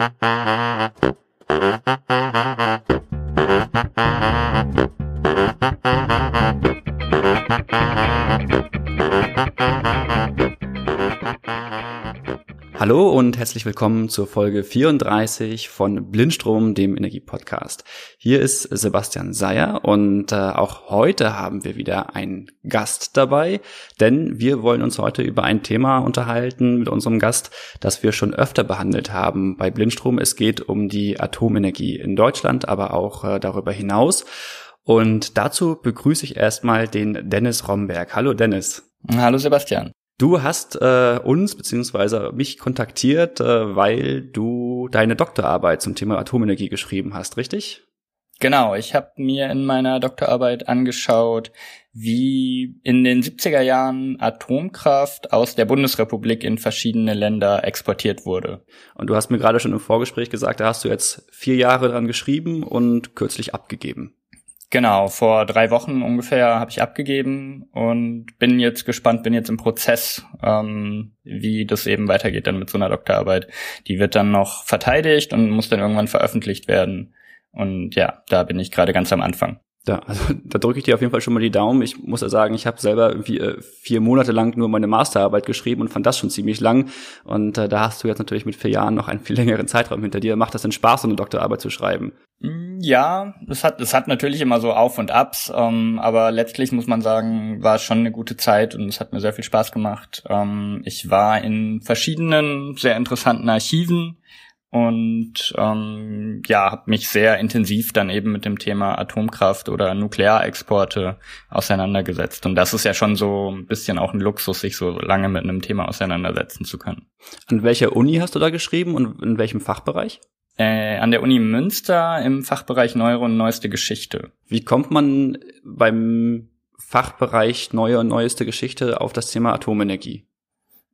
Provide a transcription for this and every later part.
Hallo und herzlich willkommen zur Folge 34 von Blindstrom, dem Energiepodcast. Hier ist Sebastian Seyer und äh, auch heute haben wir wieder einen Gast dabei, denn wir wollen uns heute über ein Thema unterhalten mit unserem Gast, das wir schon öfter behandelt haben bei Blindstrom. Es geht um die Atomenergie in Deutschland, aber auch äh, darüber hinaus. Und dazu begrüße ich erstmal den Dennis Romberg. Hallo Dennis. Hallo Sebastian. Du hast äh, uns beziehungsweise mich kontaktiert, äh, weil du deine Doktorarbeit zum Thema Atomenergie geschrieben hast, richtig? Genau, ich habe mir in meiner Doktorarbeit angeschaut, wie in den 70er Jahren Atomkraft aus der Bundesrepublik in verschiedene Länder exportiert wurde. Und du hast mir gerade schon im Vorgespräch gesagt, da hast du jetzt vier Jahre dran geschrieben und kürzlich abgegeben. Genau, vor drei Wochen ungefähr habe ich abgegeben und bin jetzt gespannt, bin jetzt im Prozess, ähm, wie das eben weitergeht dann mit so einer Doktorarbeit. Die wird dann noch verteidigt und muss dann irgendwann veröffentlicht werden. Und ja, da bin ich gerade ganz am Anfang. Da, also, da drücke ich dir auf jeden Fall schon mal die Daumen. Ich muss ja sagen, ich habe selber irgendwie äh, vier Monate lang nur meine Masterarbeit geschrieben und fand das schon ziemlich lang. Und äh, da hast du jetzt natürlich mit vier Jahren noch einen viel längeren Zeitraum hinter dir. Macht das denn Spaß, so eine Doktorarbeit zu schreiben? Mm, ja, es hat, es hat natürlich immer so Auf und Abs, ähm, aber letztlich muss man sagen, war es schon eine gute Zeit und es hat mir sehr viel Spaß gemacht. Ähm, ich war in verschiedenen sehr interessanten Archiven und ähm, ja, habe mich sehr intensiv dann eben mit dem Thema Atomkraft oder Nuklearexporte auseinandergesetzt. Und das ist ja schon so ein bisschen auch ein Luxus, sich so lange mit einem Thema auseinandersetzen zu können. An welcher Uni hast du da geschrieben und in welchem Fachbereich? Äh, an der Uni Münster im Fachbereich Neuro und Neueste Geschichte. Wie kommt man beim Fachbereich Neue und Neueste Geschichte auf das Thema Atomenergie?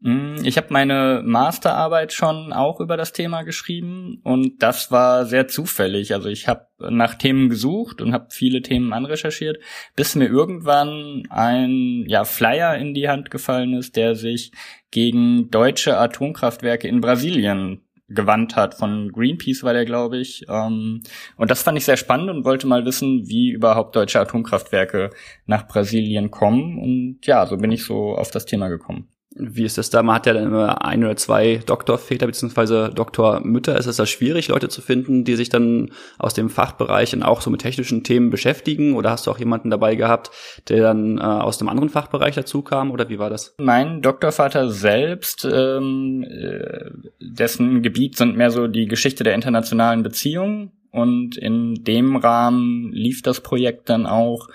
Mm, ich habe meine Masterarbeit schon auch über das Thema geschrieben und das war sehr zufällig. Also ich habe nach Themen gesucht und habe viele Themen anrecherchiert, bis mir irgendwann ein ja, Flyer in die Hand gefallen ist, der sich gegen deutsche Atomkraftwerke in Brasilien gewandt hat. Von Greenpeace war der, glaube ich. Ähm, und das fand ich sehr spannend und wollte mal wissen, wie überhaupt deutsche Atomkraftwerke nach Brasilien kommen. Und ja, so bin ich so auf das Thema gekommen. Wie ist das da? Man hat ja dann immer ein oder zwei Doktorväter bzw. Doktormütter. Ist es da schwierig, Leute zu finden, die sich dann aus dem Fachbereich und auch so mit technischen Themen beschäftigen? Oder hast du auch jemanden dabei gehabt, der dann äh, aus einem anderen Fachbereich dazu kam? Oder wie war das? Mein Doktorvater selbst, ähm, äh, dessen Gebiet sind mehr so die Geschichte der internationalen Beziehungen. Und in dem Rahmen lief das Projekt dann auch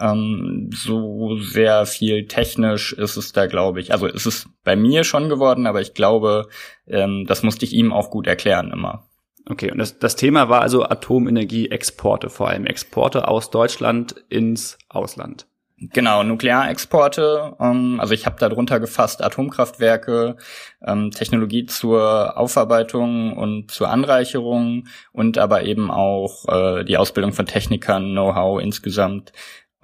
ähm, so sehr viel technisch ist es da, glaube ich. Also ist es bei mir schon geworden, aber ich glaube, ähm, das musste ich ihm auch gut erklären immer. Okay, und das, das Thema war also Atomenergie-Exporte, vor allem Exporte aus Deutschland ins Ausland. Genau, Nuklearexporte. Ähm, also ich habe darunter gefasst Atomkraftwerke, ähm, Technologie zur Aufarbeitung und zur Anreicherung und aber eben auch äh, die Ausbildung von Technikern, Know-how insgesamt,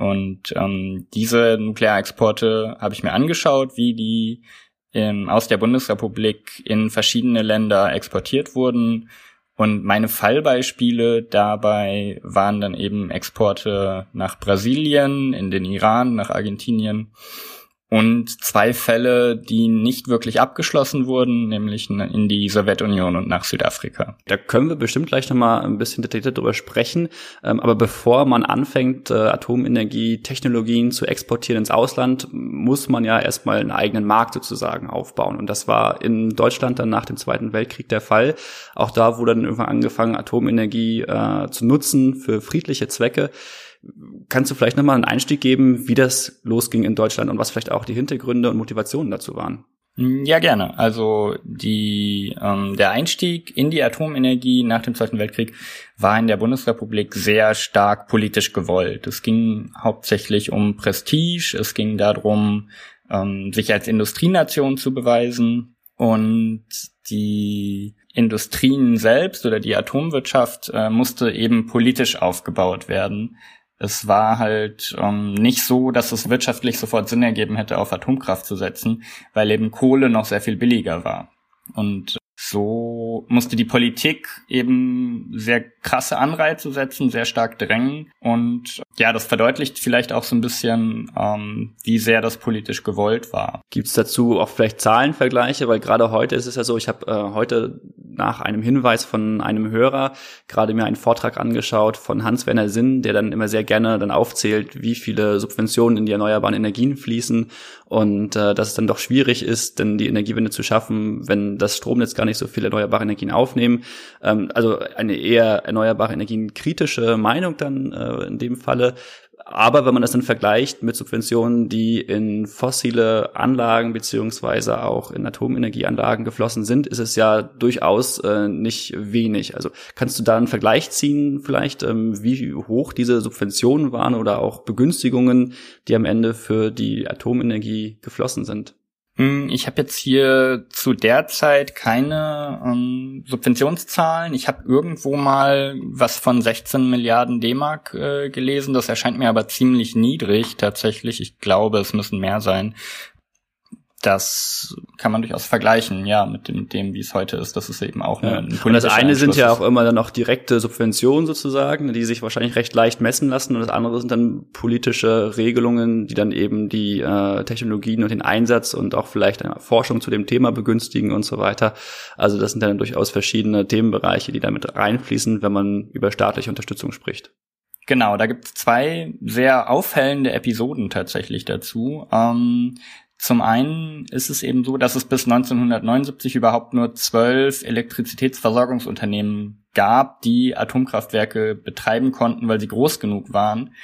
und ähm, diese Nuklearexporte habe ich mir angeschaut, wie die ähm, aus der Bundesrepublik in verschiedene Länder exportiert wurden. Und meine Fallbeispiele dabei waren dann eben Exporte nach Brasilien, in den Iran, nach Argentinien und zwei Fälle, die nicht wirklich abgeschlossen wurden, nämlich in die Sowjetunion und nach Südafrika. Da können wir bestimmt gleich nochmal ein bisschen detaillierter drüber sprechen. Ähm, aber bevor man anfängt, äh, Atomenergie-Technologien zu exportieren ins Ausland, muss man ja erstmal einen eigenen Markt sozusagen aufbauen. Und das war in Deutschland dann nach dem Zweiten Weltkrieg der Fall. Auch da wurde dann irgendwann angefangen, Atomenergie äh, zu nutzen für friedliche Zwecke. Kannst du vielleicht nochmal einen Einstieg geben, wie das losging in Deutschland und was vielleicht auch die Hintergründe und Motivationen dazu waren? Mm, ja, gerne. Also die, ähm, der Einstieg in die Atomenergie nach dem Zweiten Weltkrieg war in der Bundesrepublik sehr stark politisch gewollt. Es ging hauptsächlich um Prestige, es ging darum, ähm, sich als Industrienation zu beweisen und die Industrien selbst oder die Atomwirtschaft äh, musste eben politisch aufgebaut werden es war halt ähm, nicht so, dass es wirtschaftlich sofort Sinn ergeben hätte, auf Atomkraft zu setzen, weil eben Kohle noch sehr viel billiger war. Und so musste die Politik eben sehr krasse Anreize setzen, sehr stark drängen. Und ja, das verdeutlicht vielleicht auch so ein bisschen, ähm, wie sehr das politisch gewollt war. Gibt es dazu auch vielleicht Zahlenvergleiche? Weil gerade heute ist es ja so, ich habe äh, heute nach einem Hinweis von einem Hörer gerade mir einen Vortrag angeschaut von Hans-Werner Sinn, der dann immer sehr gerne dann aufzählt, wie viele Subventionen in die erneuerbaren Energien fließen und äh, dass es dann doch schwierig ist, denn die Energiewende zu schaffen, wenn das Stromnetz gar nicht so viele erneuerbare Energien aufnehmen. Ähm, also eine eher erneuerbare Energien kritische Meinung dann äh, in dem Falle. Aber wenn man das dann vergleicht mit Subventionen, die in fossile Anlagen beziehungsweise auch in Atomenergieanlagen geflossen sind, ist es ja durchaus äh, nicht wenig. Also kannst du da einen Vergleich ziehen, vielleicht, ähm, wie hoch diese Subventionen waren oder auch Begünstigungen, die am Ende für die Atomenergie geflossen sind? Hm, ich habe jetzt hier zu der Zeit keine ähm, Subventionszahlen. Ich habe irgendwo mal was von 16 Milliarden D-Mark äh, gelesen. Das erscheint mir aber ziemlich niedrig tatsächlich. Ich glaube, es müssen mehr sein das kann man durchaus vergleichen, ja, mit dem, mit dem wie es heute ist. Das ist eben auch eine, ein Und das eine sind ja auch immer dann auch direkte Subventionen sozusagen, die sich wahrscheinlich recht leicht messen lassen. Und das andere sind dann politische Regelungen, die dann eben die äh, Technologien und den Einsatz und auch vielleicht eine Forschung zu dem Thema begünstigen und so weiter. Also das sind dann durchaus verschiedene Themenbereiche, die damit reinfließen, wenn man über staatliche Unterstützung spricht. Genau, da gibt es zwei sehr auffällende Episoden tatsächlich dazu. Ähm, zum einen ist es eben so, dass es bis 1979 überhaupt nur zwölf Elektrizitätsversorgungsunternehmen gab, die Atomkraftwerke betreiben konnten, weil sie groß genug waren.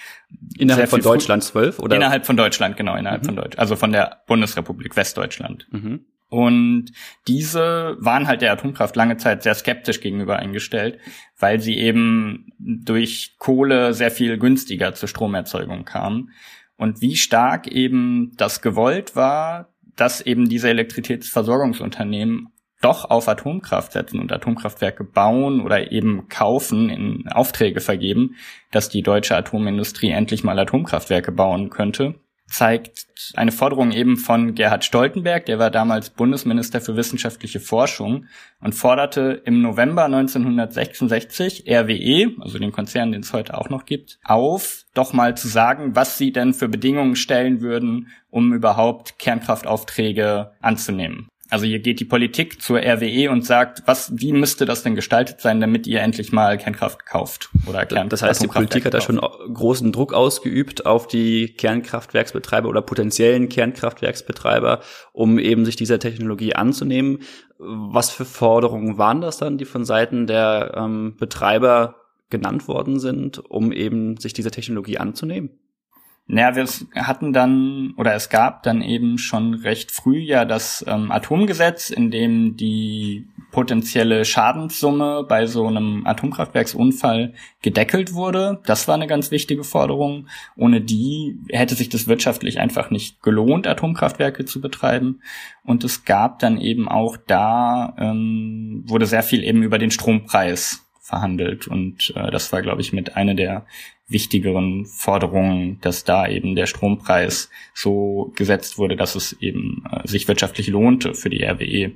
Innerhalb von Deutschland zwölf oder? Innerhalb von Deutschland, genau, innerhalb mhm. von Deutschland, also von der Bundesrepublik Westdeutschland. Mhm. Und diese waren halt der Atomkraft lange Zeit sehr skeptisch gegenüber eingestellt, weil sie eben durch Kohle sehr viel günstiger zur Stromerzeugung kamen und wie stark eben das gewollt war, dass eben diese Elektrizitätsversorgungsunternehmen doch auf Atomkraft setzen und Atomkraftwerke bauen oder eben kaufen, in Aufträge vergeben, dass die deutsche Atomindustrie endlich mal Atomkraftwerke bauen könnte zeigt eine Forderung eben von Gerhard Stoltenberg, der war damals Bundesminister für wissenschaftliche Forschung und forderte im November 1966 RWE, also den Konzern, den es heute auch noch gibt, auf, doch mal zu sagen, was sie denn für Bedingungen stellen würden, um überhaupt Kernkraftaufträge anzunehmen. Also hier geht die Politik zur RWE und sagt, was, wie müsste das denn gestaltet sein, damit ihr endlich mal Kernkraft kauft oder Kernkraft Das heißt, die Politik hat da schon großen Druck ausgeübt auf die Kernkraftwerksbetreiber oder potenziellen Kernkraftwerksbetreiber, um eben sich dieser Technologie anzunehmen. Was für Forderungen waren das dann, die von Seiten der ähm, Betreiber genannt worden sind, um eben sich dieser Technologie anzunehmen? Naja, wir hatten dann, oder es gab dann eben schon recht früh ja das ähm, Atomgesetz, in dem die potenzielle Schadenssumme bei so einem Atomkraftwerksunfall gedeckelt wurde. Das war eine ganz wichtige Forderung. Ohne die hätte sich das wirtschaftlich einfach nicht gelohnt, Atomkraftwerke zu betreiben. Und es gab dann eben auch da, ähm, wurde sehr viel eben über den Strompreis verhandelt. Und äh, das war, glaube ich, mit einer der wichtigeren Forderungen, dass da eben der Strompreis so gesetzt wurde, dass es eben äh, sich wirtschaftlich lohnte für die RWE.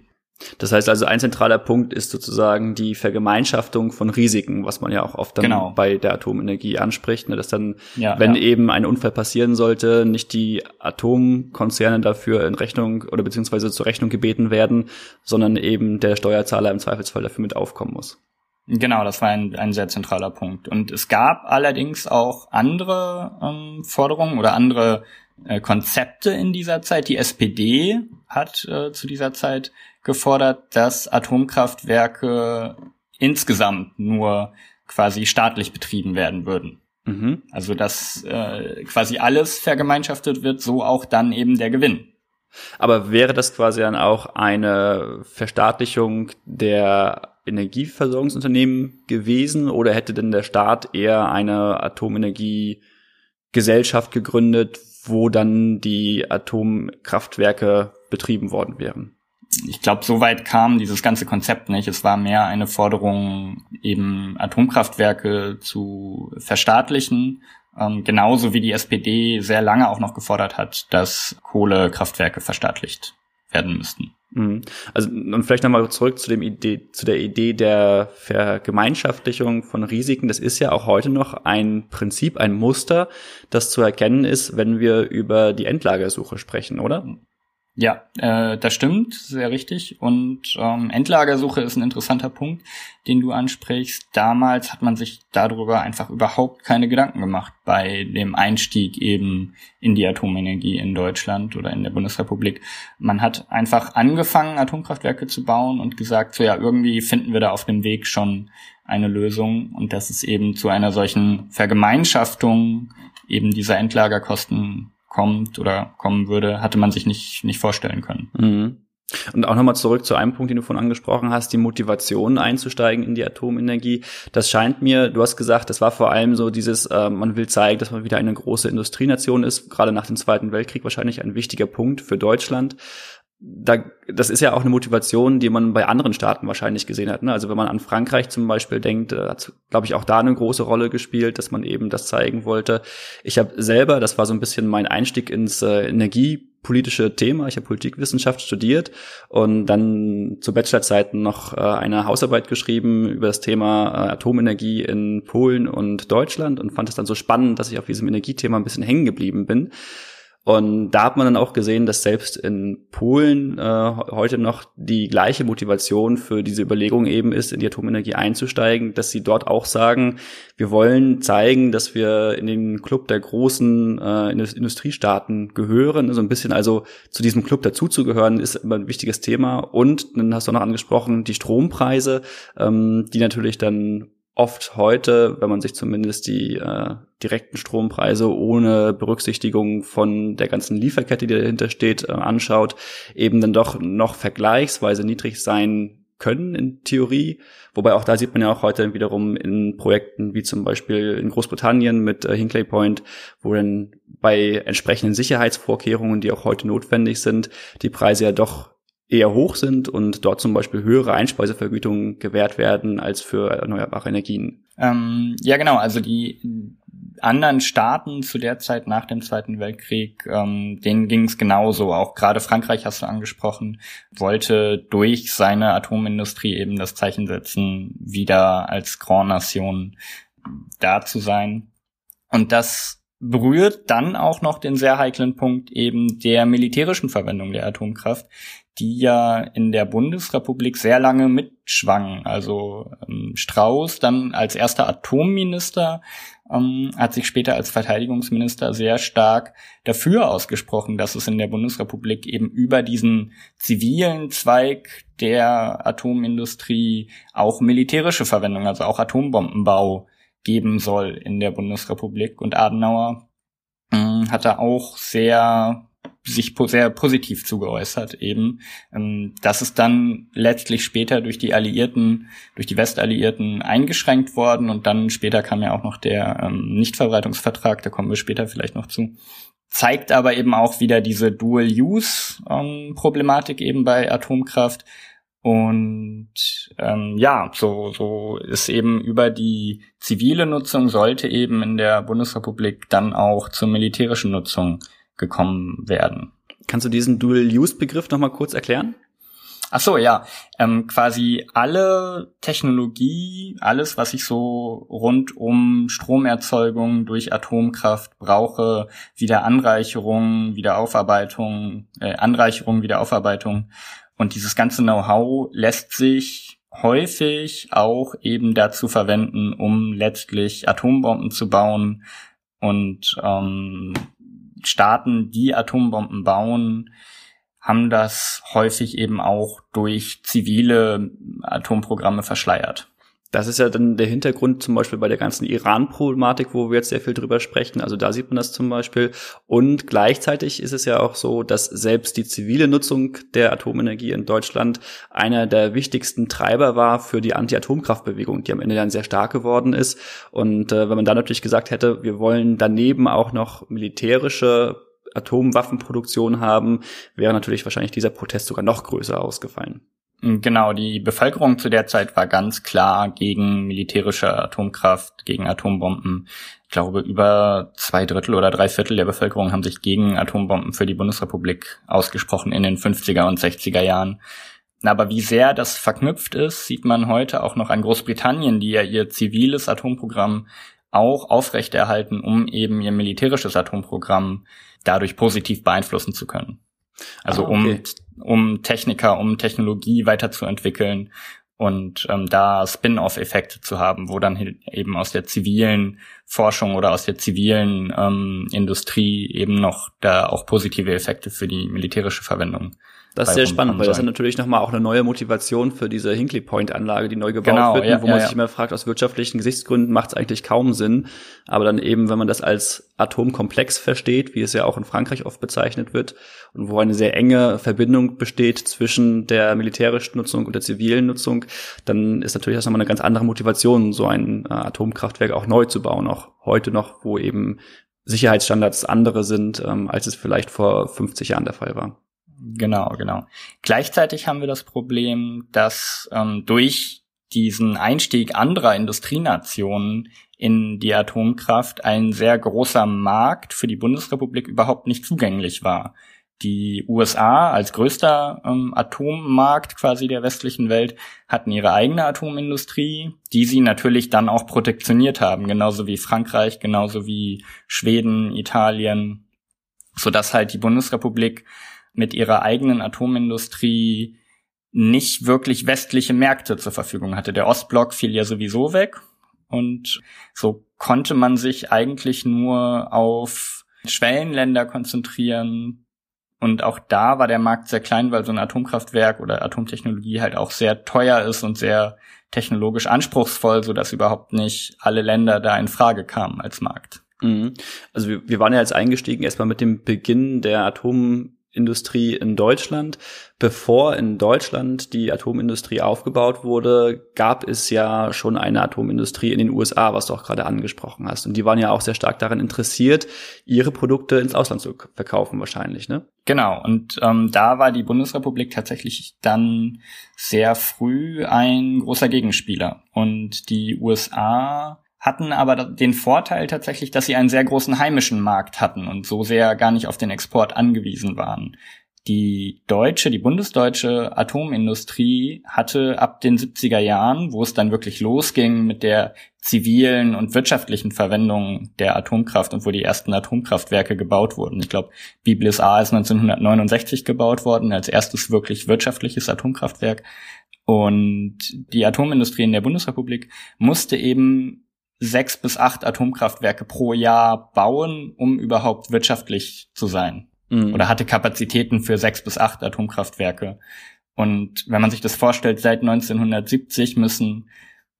Das heißt also, ein zentraler Punkt ist sozusagen die Vergemeinschaftung von Risiken, was man ja auch oft dann genau. bei der Atomenergie anspricht, ne, dass dann, ja, wenn ja. eben ein Unfall passieren sollte, nicht die Atomkonzerne dafür in Rechnung oder beziehungsweise zur Rechnung gebeten werden, sondern eben der Steuerzahler im Zweifelsfall dafür mit aufkommen muss. Genau, das war ein, ein sehr zentraler Punkt. Und es gab allerdings auch andere ähm, Forderungen oder andere äh, Konzepte in dieser Zeit. Die SPD hat äh, zu dieser Zeit gefordert, dass Atomkraftwerke insgesamt nur quasi staatlich betrieben werden würden. Mhm. Also dass äh, quasi alles vergemeinschaftet wird, so auch dann eben der Gewinn. Aber wäre das quasi dann auch eine Verstaatlichung der Energieversorgungsunternehmen gewesen oder hätte denn der Staat eher eine Atomenergiegesellschaft gegründet, wo dann die Atomkraftwerke betrieben worden wären? Ich glaube, soweit kam dieses ganze Konzept nicht. Es war mehr eine Forderung, eben Atomkraftwerke zu verstaatlichen, ähm, genauso wie die SPD sehr lange auch noch gefordert hat, dass Kohlekraftwerke verstaatlicht werden müssten. Mhm. Also und vielleicht nochmal zurück zu dem Idee, zu der Idee der Vergemeinschaftlichung von Risiken. Das ist ja auch heute noch ein Prinzip, ein Muster, das zu erkennen ist, wenn wir über die Endlagersuche sprechen, oder? Ja, äh, das stimmt, sehr richtig. Und ähm, Endlagersuche ist ein interessanter Punkt, den du ansprichst. Damals hat man sich darüber einfach überhaupt keine Gedanken gemacht bei dem Einstieg eben in die Atomenergie in Deutschland oder in der Bundesrepublik. Man hat einfach angefangen, Atomkraftwerke zu bauen und gesagt, so ja, irgendwie finden wir da auf dem Weg schon eine Lösung und dass es eben zu einer solchen Vergemeinschaftung eben dieser Endlagerkosten kommt oder kommen würde, hatte man sich nicht, nicht vorstellen können. Mhm. Und auch nochmal zurück zu einem Punkt, den du vorhin angesprochen hast, die Motivation einzusteigen in die Atomenergie. Das scheint mir, du hast gesagt, das war vor allem so dieses, äh, man will zeigen, dass man wieder eine große Industrienation ist, gerade nach dem Zweiten Weltkrieg wahrscheinlich ein wichtiger Punkt für Deutschland da, das ist ja auch eine Motivation, die man bei anderen Staaten wahrscheinlich gesehen hat. Ne? Also wenn man an Frankreich zum Beispiel denkt, äh, hat, glaube ich, auch da eine große Rolle gespielt, dass man eben das zeigen wollte. Ich habe selber, das war so ein bisschen mein Einstieg ins äh, energiepolitische Thema. Ich habe Politikwissenschaft studiert und dann zu Bachelorzeiten noch äh, eine Hausarbeit geschrieben über das Thema äh, Atomenergie in Polen und Deutschland und fand es dann so spannend, dass ich auf diesem Energiethema ein bisschen hängen geblieben bin. Und da hat man dann auch gesehen, dass selbst in Polen äh, heute noch die gleiche Motivation für diese Überlegung eben ist, in die Atomenergie einzusteigen, dass sie dort auch sagen, wir wollen zeigen, dass wir in den Club der großen äh, Industriestaaten gehören. So also ein bisschen also zu diesem Club dazuzugehören, ist immer ein wichtiges Thema. Und dann hast du noch angesprochen, die Strompreise, ähm, die natürlich dann oft heute, wenn man sich zumindest die äh, direkten Strompreise ohne Berücksichtigung von der ganzen Lieferkette, die dahinter steht, äh, anschaut, eben dann doch noch vergleichsweise niedrig sein können in Theorie. Wobei auch da sieht man ja auch heute wiederum in Projekten wie zum Beispiel in Großbritannien mit äh, Hinkley Point, wo dann bei entsprechenden Sicherheitsvorkehrungen, die auch heute notwendig sind, die Preise ja doch eher hoch sind und dort zum Beispiel höhere Einspeisevergütungen gewährt werden als für erneuerbare Energien. Ähm, ja, genau. Also die anderen Staaten zu der Zeit nach dem Zweiten Weltkrieg, ähm, denen ging es genauso. Auch gerade Frankreich hast du angesprochen, wollte durch seine Atomindustrie eben das Zeichen setzen, wieder als Grand Nation da zu sein. Und das berührt dann auch noch den sehr heiklen Punkt eben der militärischen Verwendung der Atomkraft, die ja in der Bundesrepublik sehr lange mitschwangen. Also ähm, Strauß dann als erster Atomminister ähm, hat sich später als Verteidigungsminister sehr stark dafür ausgesprochen, dass es in der Bundesrepublik eben über diesen zivilen Zweig der Atomindustrie auch militärische Verwendung, also auch Atombombenbau geben soll in der Bundesrepublik. Und Adenauer äh, hat da auch sehr sich sehr positiv zugeäußert eben. Ähm, das ist dann letztlich später durch die Alliierten, durch die Westalliierten eingeschränkt worden und dann später kam ja auch noch der ähm, Nichtverbreitungsvertrag, da kommen wir später vielleicht noch zu. Zeigt aber eben auch wieder diese Dual-Use-Problematik ähm, eben bei Atomkraft. Und ähm, ja, so, so ist eben über die zivile Nutzung sollte eben in der Bundesrepublik dann auch zur militärischen Nutzung gekommen werden. Kannst du diesen Dual-Use-Begriff nochmal kurz erklären? Ach so, ja. Ähm, quasi alle Technologie, alles, was ich so rund um Stromerzeugung durch Atomkraft brauche, Wiederanreicherung, Wiederaufarbeitung, äh, Anreicherung, Wiederaufarbeitung. Und dieses ganze Know-how lässt sich häufig auch eben dazu verwenden, um letztlich Atombomben zu bauen und ähm, Staaten, die Atombomben bauen, haben das häufig eben auch durch zivile Atomprogramme verschleiert. Das ist ja dann der Hintergrund zum Beispiel bei der ganzen Iran-Problematik, wo wir jetzt sehr viel drüber sprechen. Also da sieht man das zum Beispiel. Und gleichzeitig ist es ja auch so, dass selbst die zivile Nutzung der Atomenergie in Deutschland einer der wichtigsten Treiber war für die Anti-Atomkraftbewegung, die am Ende dann sehr stark geworden ist. Und äh, wenn man da natürlich gesagt hätte, wir wollen daneben auch noch militärische Atomwaffenproduktion haben, wäre natürlich wahrscheinlich dieser Protest sogar noch größer ausgefallen. Genau, die Bevölkerung zu der Zeit war ganz klar gegen militärische Atomkraft, gegen Atombomben. glaube, über zwei Drittel oder drei Viertel der Bevölkerung haben sich gegen Atombomben für die Bundesrepublik ausgesprochen in den 50er und 60er Jahren. Aber wie sehr das verknüpft ist, sieht man heute auch noch an Großbritannien, die ja ihr ziviles Atomprogramm auch aufrechterhalten, um eben ihr militärisches Atomprogramm dadurch positiv beeinflussen zu können. Also ah, okay. um, um Techniker, um Technologie weiterzuentwickeln und ähm, da Spin-off-Effekte zu haben, wo dann eben aus der zivilen Forschung oder aus der zivilen ähm, Industrie eben noch da auch positive Effekte für die militärische Verwendung das ist sehr spannend, weil das ist natürlich nochmal auch eine neue Motivation für diese Hinkley Point Anlage, die neu gebaut genau, wird, ja, wo man ja, sich immer fragt, aus wirtschaftlichen Gesichtsgründen macht es eigentlich kaum Sinn. Aber dann eben, wenn man das als Atomkomplex versteht, wie es ja auch in Frankreich oft bezeichnet wird, und wo eine sehr enge Verbindung besteht zwischen der militärischen Nutzung und der zivilen Nutzung, dann ist natürlich das nochmal eine ganz andere Motivation, so ein äh, Atomkraftwerk auch neu zu bauen, auch heute noch, wo eben Sicherheitsstandards andere sind, ähm, als es vielleicht vor 50 Jahren der Fall war. Genau, genau. Gleichzeitig haben wir das Problem, dass ähm, durch diesen Einstieg anderer Industrienationen in die Atomkraft ein sehr großer Markt für die Bundesrepublik überhaupt nicht zugänglich war. Die USA als größter ähm, Atommarkt quasi der westlichen Welt hatten ihre eigene Atomindustrie, die sie natürlich dann auch protektioniert haben, genauso wie Frankreich, genauso wie Schweden, Italien, so dass halt die Bundesrepublik mit ihrer eigenen Atomindustrie nicht wirklich westliche Märkte zur Verfügung hatte. Der Ostblock fiel ja sowieso weg und so konnte man sich eigentlich nur auf Schwellenländer konzentrieren. Und auch da war der Markt sehr klein, weil so ein Atomkraftwerk oder Atomtechnologie halt auch sehr teuer ist und sehr technologisch anspruchsvoll, so dass überhaupt nicht alle Länder da in Frage kamen als Markt. Mhm. Also wir, wir waren ja jetzt eingestiegen erstmal mit dem Beginn der Atom Industrie in Deutschland. Bevor in Deutschland die Atomindustrie aufgebaut wurde, gab es ja schon eine Atomindustrie in den USA, was du auch gerade angesprochen hast. Und die waren ja auch sehr stark daran interessiert, ihre Produkte ins Ausland zu verkaufen wahrscheinlich, ne? Genau. Und ähm, da war die Bundesrepublik tatsächlich dann sehr früh ein großer Gegenspieler. Und die USA hatten aber den Vorteil tatsächlich, dass sie einen sehr großen heimischen Markt hatten und so sehr gar nicht auf den Export angewiesen waren. Die deutsche, die bundesdeutsche Atomindustrie hatte ab den 70er Jahren, wo es dann wirklich losging mit der zivilen und wirtschaftlichen Verwendung der Atomkraft und wo die ersten Atomkraftwerke gebaut wurden. Ich glaube, Biblis A ist 1969 gebaut worden, als erstes wirklich wirtschaftliches Atomkraftwerk. Und die Atomindustrie in der Bundesrepublik musste eben sechs bis acht Atomkraftwerke pro Jahr bauen, um überhaupt wirtschaftlich zu sein. Mhm. Oder hatte Kapazitäten für sechs bis acht Atomkraftwerke. Und wenn man sich das vorstellt, seit 1970 müssen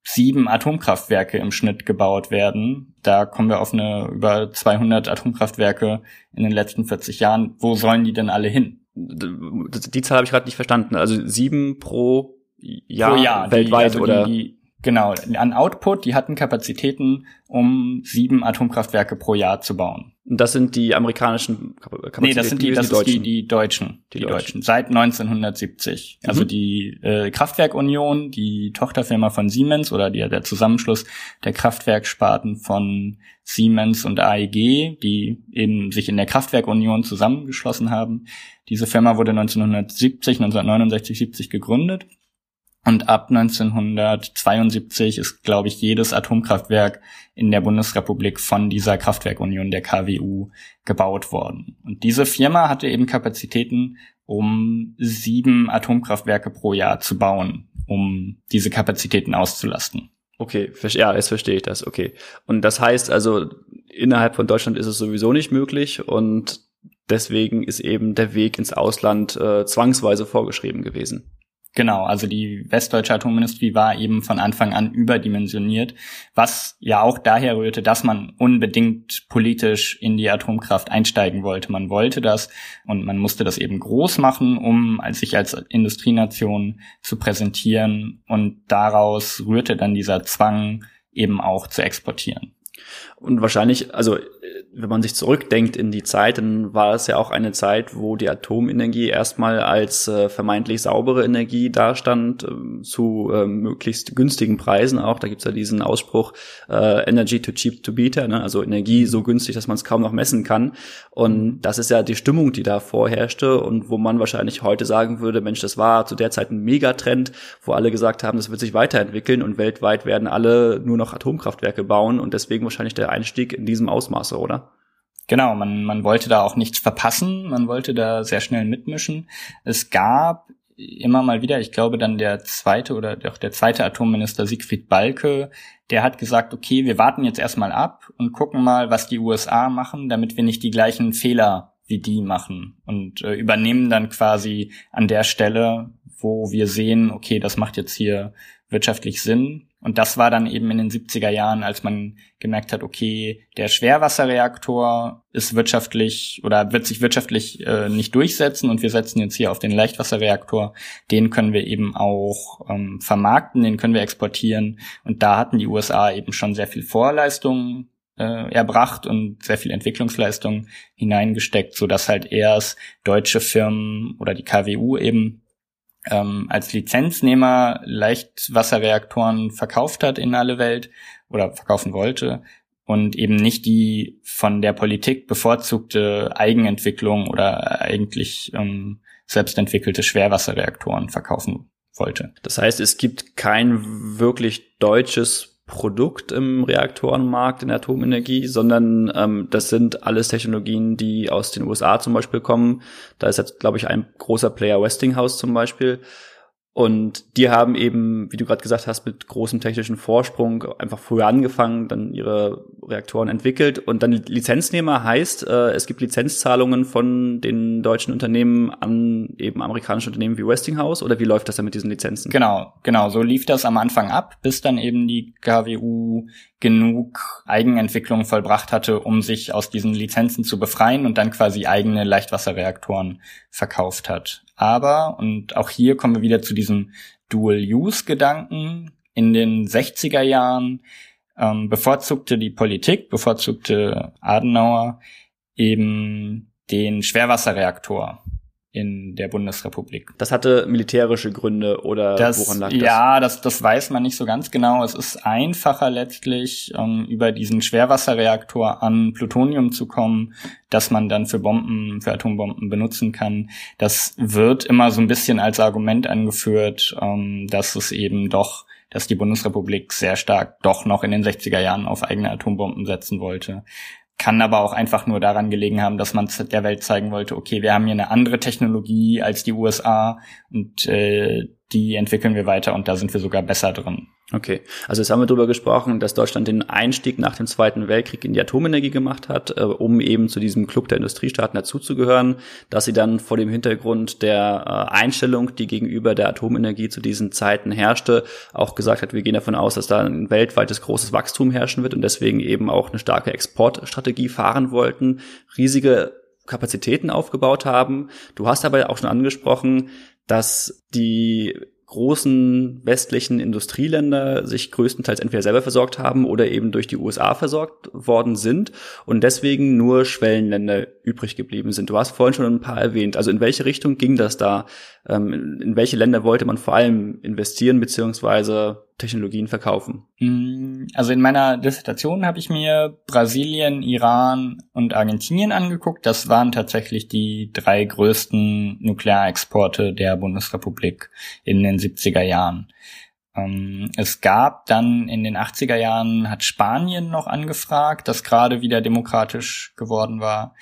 sieben Atomkraftwerke im Schnitt gebaut werden. Da kommen wir auf eine über 200 Atomkraftwerke in den letzten 40 Jahren. Wo sollen die denn alle hin? Die Zahl habe ich gerade nicht verstanden. Also sieben pro Jahr, pro Jahr weltweit die, also oder? Die, Genau, an Output, die hatten Kapazitäten, um sieben Atomkraftwerke pro Jahr zu bauen. Und das sind die amerikanischen Kapazitäten? Nee, das sind die, das die, ist die, die Deutschen. Die, die Deutschen. Deutschen. Seit 1970. Mhm. Also die äh, Kraftwerkunion, die Tochterfirma von Siemens oder die, der Zusammenschluss der Kraftwerksparten von Siemens und AEG, die eben sich in der Kraftwerkunion zusammengeschlossen haben. Diese Firma wurde 1970, 1969, 70 gegründet und ab 1972 ist, glaube ich, jedes Atomkraftwerk in der Bundesrepublik von dieser Kraftwerkunion der KWU gebaut worden. Und diese Firma hatte eben Kapazitäten, um sieben Atomkraftwerke pro Jahr zu bauen, um diese Kapazitäten auszulasten. Okay, ja, jetzt verstehe ich das. Okay. Und das heißt also, innerhalb von Deutschland ist es sowieso nicht möglich und deswegen ist eben der Weg ins Ausland äh, zwangsweise vorgeschrieben gewesen. Genau, also die westdeutsche Atomindustrie war eben von Anfang an überdimensioniert, was ja auch daher rührte, dass man unbedingt politisch in die Atomkraft einsteigen wollte. Man wollte das und man musste das eben groß machen, um sich als Industrienation zu präsentieren und daraus rührte dann dieser Zwang eben auch zu exportieren. Und wahrscheinlich, also wenn man sich zurückdenkt in die Zeit, dann war es ja auch eine Zeit, wo die Atomenergie erstmal als äh, vermeintlich saubere Energie dastand, äh, zu äh, möglichst günstigen Preisen auch. Da gibt's ja diesen Ausspruch, äh, Energy too cheap to beat, ne? also Energie so günstig, dass man es kaum noch messen kann. Und das ist ja die Stimmung, die da vorherrschte und wo man wahrscheinlich heute sagen würde, Mensch, das war zu der Zeit ein Megatrend, wo alle gesagt haben, das wird sich weiterentwickeln und weltweit werden alle nur noch Atomkraftwerke bauen und deswegen wahrscheinlich der Einstieg in diesem Ausmaße, oder? Genau, man, man wollte da auch nichts verpassen, man wollte da sehr schnell mitmischen. Es gab immer mal wieder, ich glaube dann der zweite oder auch der zweite Atomminister Siegfried Balke, der hat gesagt, okay, wir warten jetzt erstmal ab und gucken mal, was die USA machen, damit wir nicht die gleichen Fehler wie die machen und äh, übernehmen dann quasi an der Stelle, wo wir sehen, okay, das macht jetzt hier wirtschaftlich Sinn, und das war dann eben in den 70er Jahren, als man gemerkt hat, okay, der Schwerwasserreaktor ist wirtschaftlich oder wird sich wirtschaftlich äh, nicht durchsetzen und wir setzen jetzt hier auf den Leichtwasserreaktor. Den können wir eben auch ähm, vermarkten, den können wir exportieren. Und da hatten die USA eben schon sehr viel Vorleistungen äh, erbracht und sehr viel Entwicklungsleistung hineingesteckt, so dass halt erst deutsche Firmen oder die KWU eben ähm, als Lizenznehmer Leichtwasserreaktoren verkauft hat in alle Welt oder verkaufen wollte und eben nicht die von der Politik bevorzugte Eigenentwicklung oder eigentlich ähm, selbstentwickelte Schwerwasserreaktoren verkaufen wollte. Das heißt, es gibt kein wirklich deutsches Produkt im Reaktorenmarkt in der Atomenergie, sondern ähm, das sind alles Technologien, die aus den USA zum Beispiel kommen. Da ist jetzt, glaube ich, ein großer Player Westinghouse zum Beispiel. Und die haben eben, wie du gerade gesagt hast, mit großem technischen Vorsprung einfach früher angefangen, dann ihre Reaktoren entwickelt. Und dann Lizenznehmer heißt, äh, es gibt Lizenzzahlungen von den deutschen Unternehmen an eben amerikanische Unternehmen wie Westinghouse. Oder wie läuft das dann mit diesen Lizenzen? Genau, genau, so lief das am Anfang ab, bis dann eben die KWU genug Eigenentwicklung vollbracht hatte, um sich aus diesen Lizenzen zu befreien und dann quasi eigene Leichtwasserreaktoren verkauft hat. Aber, und auch hier kommen wir wieder zu diesem Dual-Use-Gedanken, in den 60er Jahren ähm, bevorzugte die Politik, bevorzugte Adenauer eben den Schwerwasserreaktor in der Bundesrepublik. Das hatte militärische Gründe oder das, woran lag das? Ja, das, das weiß man nicht so ganz genau. Es ist einfacher letztlich, ähm, über diesen Schwerwasserreaktor an Plutonium zu kommen, das man dann für Bomben, für Atombomben benutzen kann. Das wird immer so ein bisschen als Argument angeführt, ähm, dass es eben doch dass die Bundesrepublik sehr stark doch noch in den 60er Jahren auf eigene Atombomben setzen wollte kann aber auch einfach nur daran gelegen haben, dass man der Welt zeigen wollte, okay, wir haben hier eine andere Technologie als die USA und äh, die entwickeln wir weiter und da sind wir sogar besser drin. Okay, also jetzt haben wir darüber gesprochen, dass Deutschland den Einstieg nach dem Zweiten Weltkrieg in die Atomenergie gemacht hat, äh, um eben zu diesem Club der Industriestaaten dazuzugehören, dass sie dann vor dem Hintergrund der äh, Einstellung, die gegenüber der Atomenergie zu diesen Zeiten herrschte, auch gesagt hat, wir gehen davon aus, dass da ein weltweites großes Wachstum herrschen wird und deswegen eben auch eine starke Exportstrategie fahren wollten, riesige Kapazitäten aufgebaut haben. Du hast aber auch schon angesprochen, dass die großen westlichen Industrieländer sich größtenteils entweder selber versorgt haben oder eben durch die USA versorgt worden sind und deswegen nur Schwellenländer übrig geblieben sind. Du hast vorhin schon ein paar erwähnt. Also in welche Richtung ging das da? Ähm, in welche Länder wollte man vor allem investieren beziehungsweise Technologien verkaufen? Mm, also in meiner Dissertation habe ich mir Brasilien, Iran und Argentinien angeguckt. Das waren tatsächlich die drei größten Nuklearexporte der Bundesrepublik in den 70er Jahren. Ähm, es gab dann in den 80er Jahren hat Spanien noch angefragt, das gerade wieder demokratisch geworden war.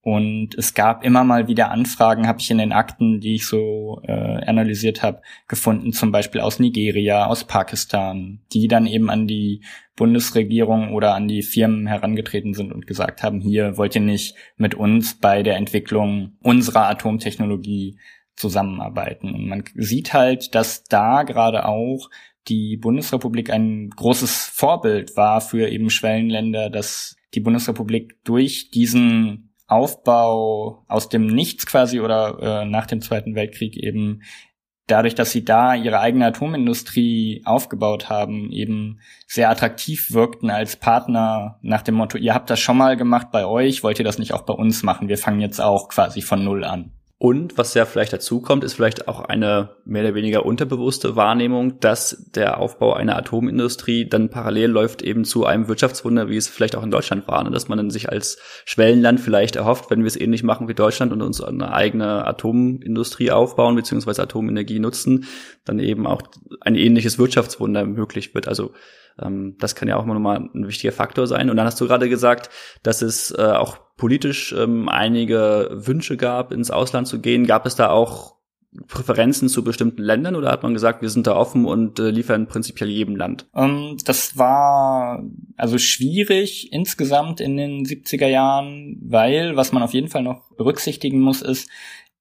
Und es gab immer mal wieder Anfragen, habe ich in den Akten, die ich so äh, analysiert habe, gefunden, zum Beispiel aus Nigeria, aus Pakistan, die dann eben an die Bundesregierung oder an die Firmen herangetreten sind und gesagt haben, hier wollt ihr nicht mit uns bei der Entwicklung unserer Atomtechnologie zusammenarbeiten. Und man sieht halt, dass da gerade auch die Bundesrepublik ein großes Vorbild war für eben Schwellenländer, dass die Bundesrepublik durch diesen Aufbau aus dem Nichts quasi oder äh, nach dem Zweiten Weltkrieg eben dadurch, dass sie da ihre eigene Atomindustrie aufgebaut haben, eben sehr attraktiv wirkten als Partner nach dem Motto, ihr habt das schon mal gemacht bei euch, wollt ihr das nicht auch bei uns machen? Wir fangen jetzt auch quasi von Null an. Und was ja vielleicht dazu kommt, ist vielleicht auch eine mehr oder weniger unterbewusste Wahrnehmung, dass der Aufbau einer Atomindustrie dann parallel läuft eben zu einem Wirtschaftswunder, wie es vielleicht auch in Deutschland war, ne? dass man dann sich als Schwellenland vielleicht erhofft, wenn wir es ähnlich machen wie Deutschland und uns eine eigene Atomindustrie aufbauen beziehungsweise Atomenergie nutzen, dann eben auch ein ähnliches Wirtschaftswunder möglich wird. Also ähm, das kann ja auch immer nochmal ein wichtiger Faktor sein. Und dann hast du gerade gesagt, dass es äh, auch politisch ähm, einige Wünsche gab, ins Ausland zu gehen. Gab es da auch Präferenzen zu bestimmten Ländern oder hat man gesagt, wir sind da offen und äh, liefern prinzipiell jedem Land? Um, ähm, das war also schwierig insgesamt in den 70er Jahren, weil was man auf jeden Fall noch berücksichtigen muss, ist,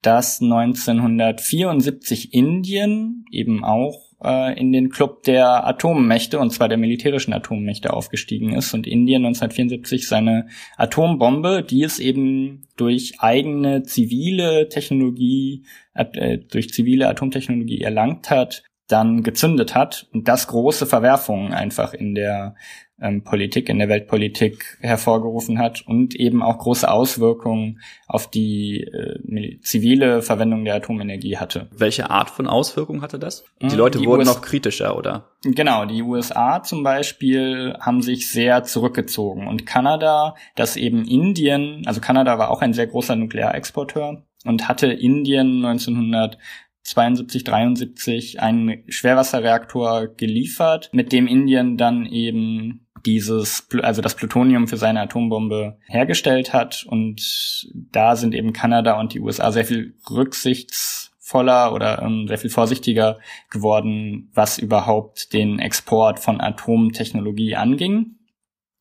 dass 1974 Indien eben auch äh, in den Club der Atommächte, und zwar der militärischen Atommächte, aufgestiegen ist und Indien 1974 seine Atombombe, die es eben durch eigene zivile Technologie, äh, durch zivile Atomtechnologie erlangt hat, dann gezündet hat. Und das große Verwerfungen einfach in der ähm, Politik, in der Weltpolitik hervorgerufen hat und eben auch große Auswirkungen auf die äh, zivile Verwendung der Atomenergie hatte. Welche Art von Auswirkungen hatte das? Die hm, Leute die wurden US noch kritischer, oder? Genau, die USA zum Beispiel haben sich sehr zurückgezogen und Kanada, das eben Indien, also Kanada war auch ein sehr großer Nuklearexporteur und hatte Indien 1900 72, 73 einen Schwerwasserreaktor geliefert, mit dem Indien dann eben dieses, also das Plutonium für seine Atombombe hergestellt hat. Und da sind eben Kanada und die USA sehr viel rücksichtsvoller oder ähm, sehr viel vorsichtiger geworden, was überhaupt den Export von Atomtechnologie anging.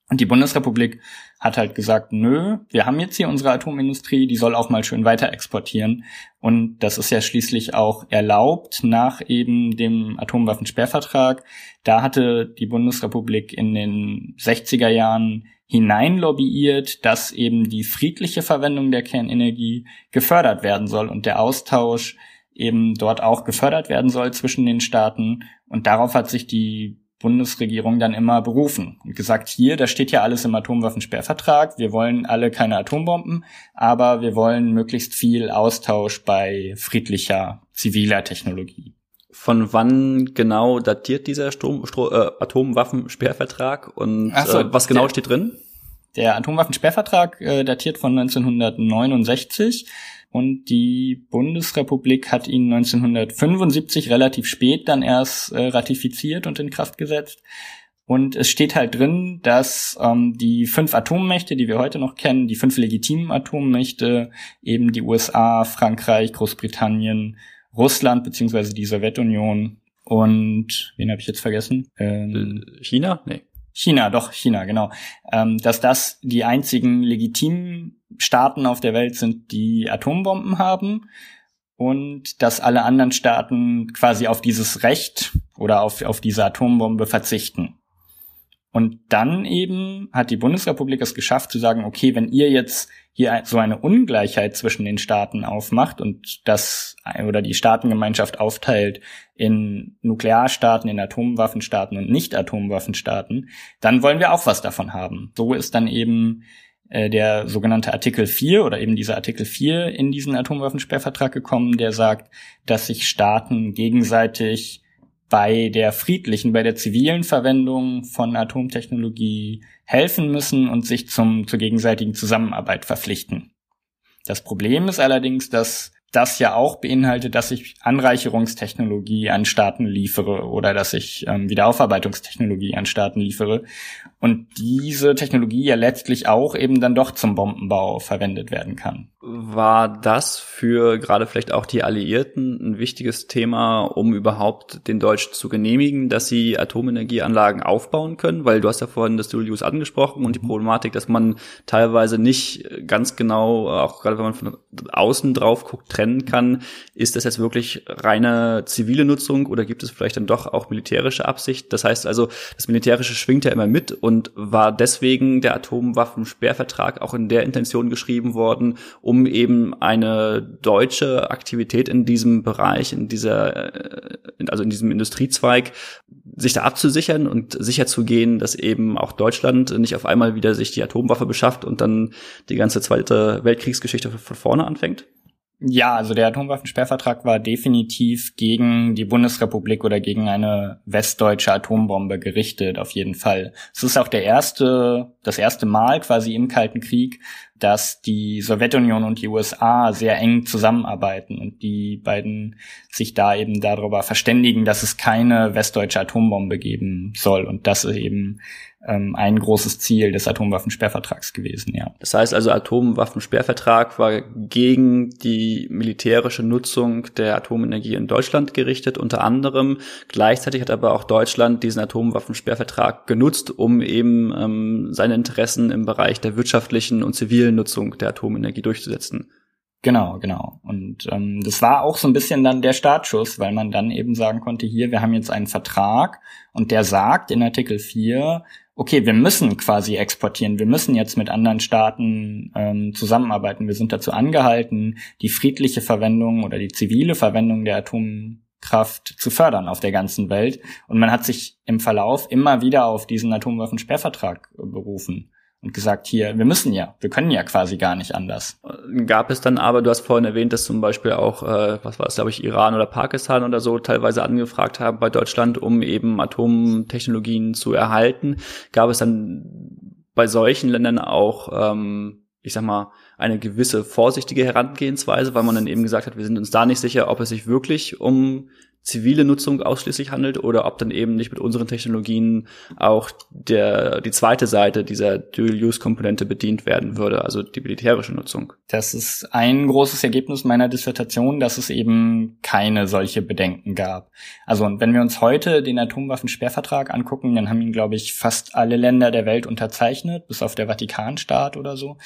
Und die Bundesrepublik hat halt gesagt, nö, wir haben jetzt hier unsere Atomindustrie, die soll auch mal schön weiter exportieren. Und das ist ja schließlich auch erlaubt nach eben dem Atomwaffensperrvertrag. Da hatte die Bundesrepublik in den 60er Jahren hinein lobbyiert, dass eben die friedliche Verwendung der Kernenergie gefördert werden soll und der Austausch eben dort auch gefördert werden soll zwischen den Staaten. Und darauf hat sich die Bundesregierung dann immer berufen und gesagt, hier, da steht ja alles im Atomwaffensperrvertrag, wir wollen alle keine Atombomben, aber wir wollen möglichst viel Austausch bei friedlicher, ziviler Technologie. Von wann genau datiert dieser Strom, Stro, äh, Atomwaffensperrvertrag und so, äh, was genau der, steht drin? Der Atomwaffensperrvertrag äh, datiert von 1969 und die Bundesrepublik hat ihn 1975 relativ spät dann erst äh, ratifiziert und in Kraft gesetzt. Und es steht halt drin, dass ähm, die fünf Atommächte, die wir heute noch kennen, die fünf legitimen Atommächte, eben die USA, Frankreich, Großbritannien, Russland beziehungsweise die Sowjetunion und wen habe ich jetzt vergessen? Ähm, China? Nee. China, doch, China, genau. Ähm, dass das die einzigen legitimen Staaten auf der Welt sind, die Atombomben haben und dass alle anderen Staaten quasi auf dieses Recht oder auf, auf diese Atombombe verzichten. Und dann eben hat die Bundesrepublik es geschafft zu sagen, okay, wenn ihr jetzt hier so eine Ungleichheit zwischen den Staaten aufmacht und das oder die Staatengemeinschaft aufteilt in Nuklearstaaten, in Atomwaffenstaaten und Nicht-Atomwaffenstaaten, dann wollen wir auch was davon haben. So ist dann eben äh, der sogenannte Artikel 4 oder eben dieser Artikel 4 in diesen Atomwaffensperrvertrag gekommen, der sagt, dass sich Staaten gegenseitig bei der friedlichen, bei der zivilen Verwendung von Atomtechnologie helfen müssen und sich zum, zur gegenseitigen Zusammenarbeit verpflichten. Das Problem ist allerdings, dass das ja auch beinhaltet, dass ich Anreicherungstechnologie an Staaten liefere oder dass ich ähm, Wiederaufarbeitungstechnologie an Staaten liefere und diese Technologie ja letztlich auch eben dann doch zum Bombenbau verwendet werden kann. War das für gerade vielleicht auch die Alliierten ein wichtiges Thema, um überhaupt den Deutschen zu genehmigen, dass sie Atomenergieanlagen aufbauen können? Weil du hast ja vorhin das Dual Use angesprochen und die mhm. Problematik, dass man teilweise nicht ganz genau, auch gerade wenn man von außen drauf guckt, trennen kann. Ist das jetzt wirklich reine zivile Nutzung oder gibt es vielleicht dann doch auch militärische Absicht? Das heißt also, das Militärische schwingt ja immer mit und war deswegen der Atomwaffensperrvertrag auch in der Intention geschrieben worden, um um eben eine deutsche Aktivität in diesem Bereich, in dieser, äh, also in diesem Industriezweig, sich da abzusichern und sicherzugehen, dass eben auch Deutschland nicht auf einmal wieder sich die Atomwaffe beschafft und dann die ganze zweite Weltkriegsgeschichte von vorne anfängt? Ja, also der Atomwaffensperrvertrag war definitiv gegen die Bundesrepublik oder gegen eine westdeutsche Atombombe gerichtet, auf jeden Fall. Es ist auch der erste, das erste Mal quasi im Kalten Krieg, dass die Sowjetunion und die USA sehr eng zusammenarbeiten und die beiden sich da eben darüber verständigen, dass es keine westdeutsche Atombombe geben soll und dass es eben ähm, ein großes Ziel des Atomwaffensperrvertrags gewesen, ja. Das heißt also, Atomwaffensperrvertrag war gegen die militärische Nutzung der Atomenergie in Deutschland gerichtet, unter anderem. Gleichzeitig hat aber auch Deutschland diesen Atomwaffensperrvertrag genutzt, um eben ähm, seine Interessen im Bereich der wirtschaftlichen und zivilen Nutzung der Atomenergie durchzusetzen. Genau, genau. Und ähm, das war auch so ein bisschen dann der Startschuss, weil man dann eben sagen konnte, hier, wir haben jetzt einen Vertrag und der sagt in Artikel 4, okay, wir müssen quasi exportieren, wir müssen jetzt mit anderen Staaten ähm, zusammenarbeiten, wir sind dazu angehalten, die friedliche Verwendung oder die zivile Verwendung der Atomkraft zu fördern auf der ganzen Welt. Und man hat sich im Verlauf immer wieder auf diesen Atomwaffensperrvertrag berufen und gesagt, hier, wir müssen ja, wir können ja quasi gar nicht anders. Gab es dann aber, du hast vorhin erwähnt, dass zum Beispiel auch, äh, was war es, glaube ich, Iran oder Pakistan oder so teilweise angefragt haben bei Deutschland, um eben Atomtechnologien zu erhalten. Gab es dann bei solchen Ländern auch, ähm, ich sag mal, eine gewisse vorsichtige Herangehensweise, weil man dann eben gesagt hat, wir sind uns da nicht sicher, ob es sich wirklich um zivile Nutzung ausschließlich handelt oder ob dann eben nicht mit unseren Technologien auch der, die zweite Seite dieser Dual-Use-Komponente bedient werden würde, also die militärische Nutzung. Das ist ein großes Ergebnis meiner Dissertation, dass es eben keine solche Bedenken gab. Also und wenn wir uns heute den Atomwaffensperrvertrag angucken, dann haben ihn, glaube ich, fast alle Länder der Welt unterzeichnet, bis auf der Vatikanstaat oder so.